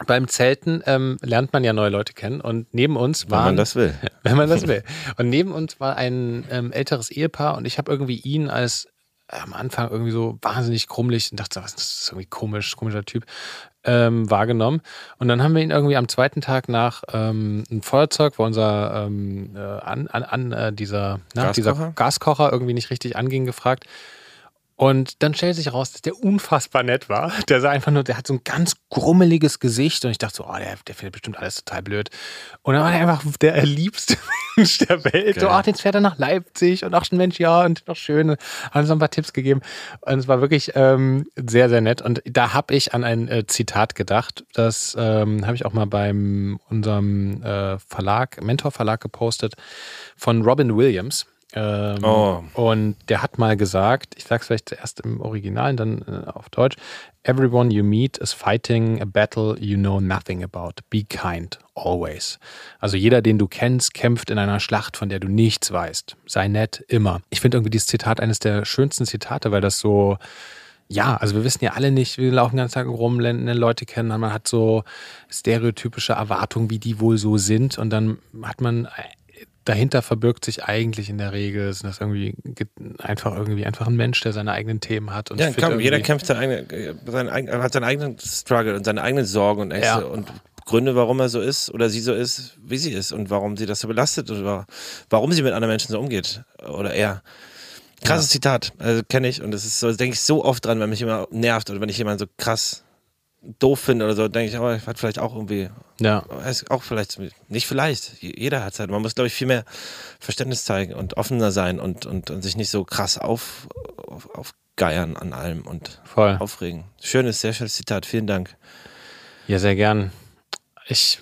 beim Zelten ähm, lernt man ja neue Leute kennen und neben uns Wenn waren, man das will. wenn man das will. Und neben uns war ein ähm, älteres Ehepaar und ich habe irgendwie ihn als äh, am Anfang irgendwie so wahnsinnig krummelig und dachte, was ist das ist irgendwie komisch, komischer Typ, ähm, wahrgenommen. Und dann haben wir ihn irgendwie am zweiten Tag nach ähm, ein Feuerzeug, wo unser ähm, äh, an, an, äh, dieser, na, dieser Gaskocher? Gaskocher irgendwie nicht richtig anging, gefragt. Und dann stellt sich raus, dass der unfassbar nett war. Der sah einfach nur, der hat so ein ganz grummeliges Gesicht und ich dachte so, oh, der, der findet bestimmt alles total blöd. Und dann war er einfach der liebste Mensch der Welt. So, Geil. ach, jetzt fährt er nach Leipzig und ach, Mensch, ja, und noch schön. Hat uns noch ein paar Tipps gegeben. Und es war wirklich ähm, sehr, sehr nett. Und da habe ich an ein äh, Zitat gedacht. Das ähm, habe ich auch mal beim unserem äh, Verlag, Mentor Verlag gepostet von Robin Williams. Ähm, Oh. Und der hat mal gesagt, ich sage es vielleicht zuerst im Original, dann äh, auf Deutsch, Everyone you meet is fighting a battle you know nothing about. Be kind, always. Also jeder, den du kennst, kämpft in einer Schlacht, von der du nichts weißt. Sei nett, immer. Ich finde irgendwie dieses Zitat eines der schönsten Zitate, weil das so, ja, also wir wissen ja alle nicht, wir laufen den ganzen Tag rum, lernen Leute kennen, man hat so stereotypische Erwartungen, wie die wohl so sind und dann hat man dahinter verbirgt sich eigentlich in der Regel sind das irgendwie ge- einfach irgendwie einfach ein Mensch, der seine eigenen Themen hat und Ja, komm, jeder kämpft seine eigene, äh, hat seinen eigenen Struggle und seine eigenen Sorgen und Ängste Ja. und Gründe, warum er so ist oder sie so ist, wie sie ist und warum sie das so belastet oder warum sie mit anderen Menschen so umgeht oder er. Krasses Zitat, also kenne ich und das ist so, denke ich so oft dran, wenn mich jemand nervt oder wenn ich jemanden so krass doof finde oder so, denke ich, ich hat vielleicht auch irgendwie, ja, auch vielleicht, nicht vielleicht, jeder hat es halt. Man muss, glaube ich, viel mehr Verständnis zeigen und offener sein und, und, und sich nicht so krass auf, auf, aufgeiern an allem und voll. aufregen. Schönes, sehr schönes Zitat, vielen Dank. Ja, sehr gern. Ich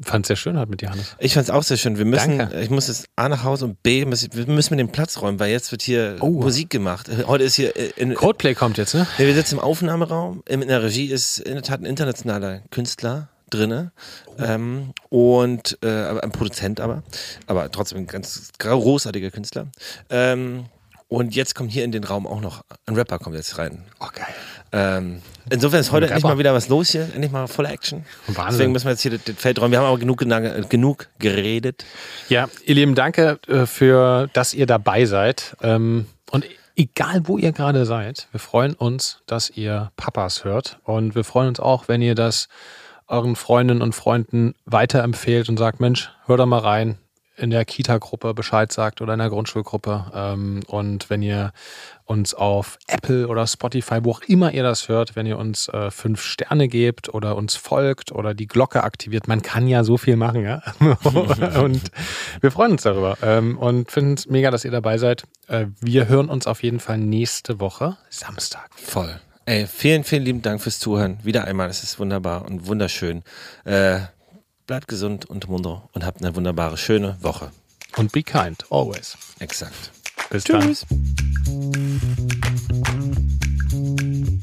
fand es sehr schön heute mit dir, Hannes. Ich fand es auch sehr schön. Wir müssen, Danke. ich muss jetzt A nach Hause und B, müssen, wir müssen mir den Platz räumen, weil jetzt wird hier Oh. Musik gemacht. Heute ist hier äh, in, Codeplay kommt jetzt, ne? Wir sitzen im Aufnahmeraum. In der Regie ist in der Tat ein internationaler Künstler drinne ähm, und äh, ein Produzent aber, aber trotzdem ein ganz großartiger Künstler. Ähm, und jetzt kommt hier in den Raum auch noch ein Rapper kommt jetzt rein. Oh, geil. Ähm, insofern ist heute endlich mal wieder was los hier, endlich mal voll Action. Wahnsinn. Deswegen müssen wir jetzt hier das, das Feld räumen. Wir haben aber genug, äh, genug geredet. Ja, ihr Lieben, danke äh, für, dass ihr dabei seid. Ähm, und egal, wo ihr gerade seid, wir freuen uns, dass ihr Papas hört. Und wir freuen uns auch, wenn ihr das euren Freundinnen und Freunden weiterempfehlt und sagt, Mensch, hör da mal rein in der Kita-Gruppe Bescheid sagt oder in der Grundschulgruppe. Ähm, und wenn ihr uns auf Apple oder Spotify, wo auch immer ihr das hört, wenn ihr uns äh, fünf Sterne gebt oder uns folgt oder die Glocke aktiviert, man kann ja so viel machen, ja. und wir freuen uns darüber ähm, und finden es mega, dass ihr dabei seid. Äh, wir hören uns auf jeden Fall nächste Woche, Samstag. Voll. Ey, vielen, vielen lieben Dank fürs Zuhören. Wieder einmal, es ist wunderbar und wunderschön. Äh, bleibt gesund und munter und habt eine wunderbare, schöne Woche. Und be kind, always. Exakt. Bis dann.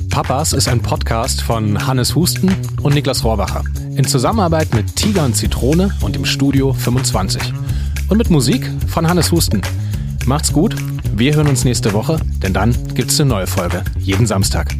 Papas ist ein Podcast von Hannes Husten und Niklas Rohrbacher. In Zusammenarbeit mit Tiger und Zitrone und im Studio 25. Und mit Musik von Hannes Husten. Macht's gut, wir hören uns nächste Woche, denn dann gibt's eine neue Folge. Jeden Samstag.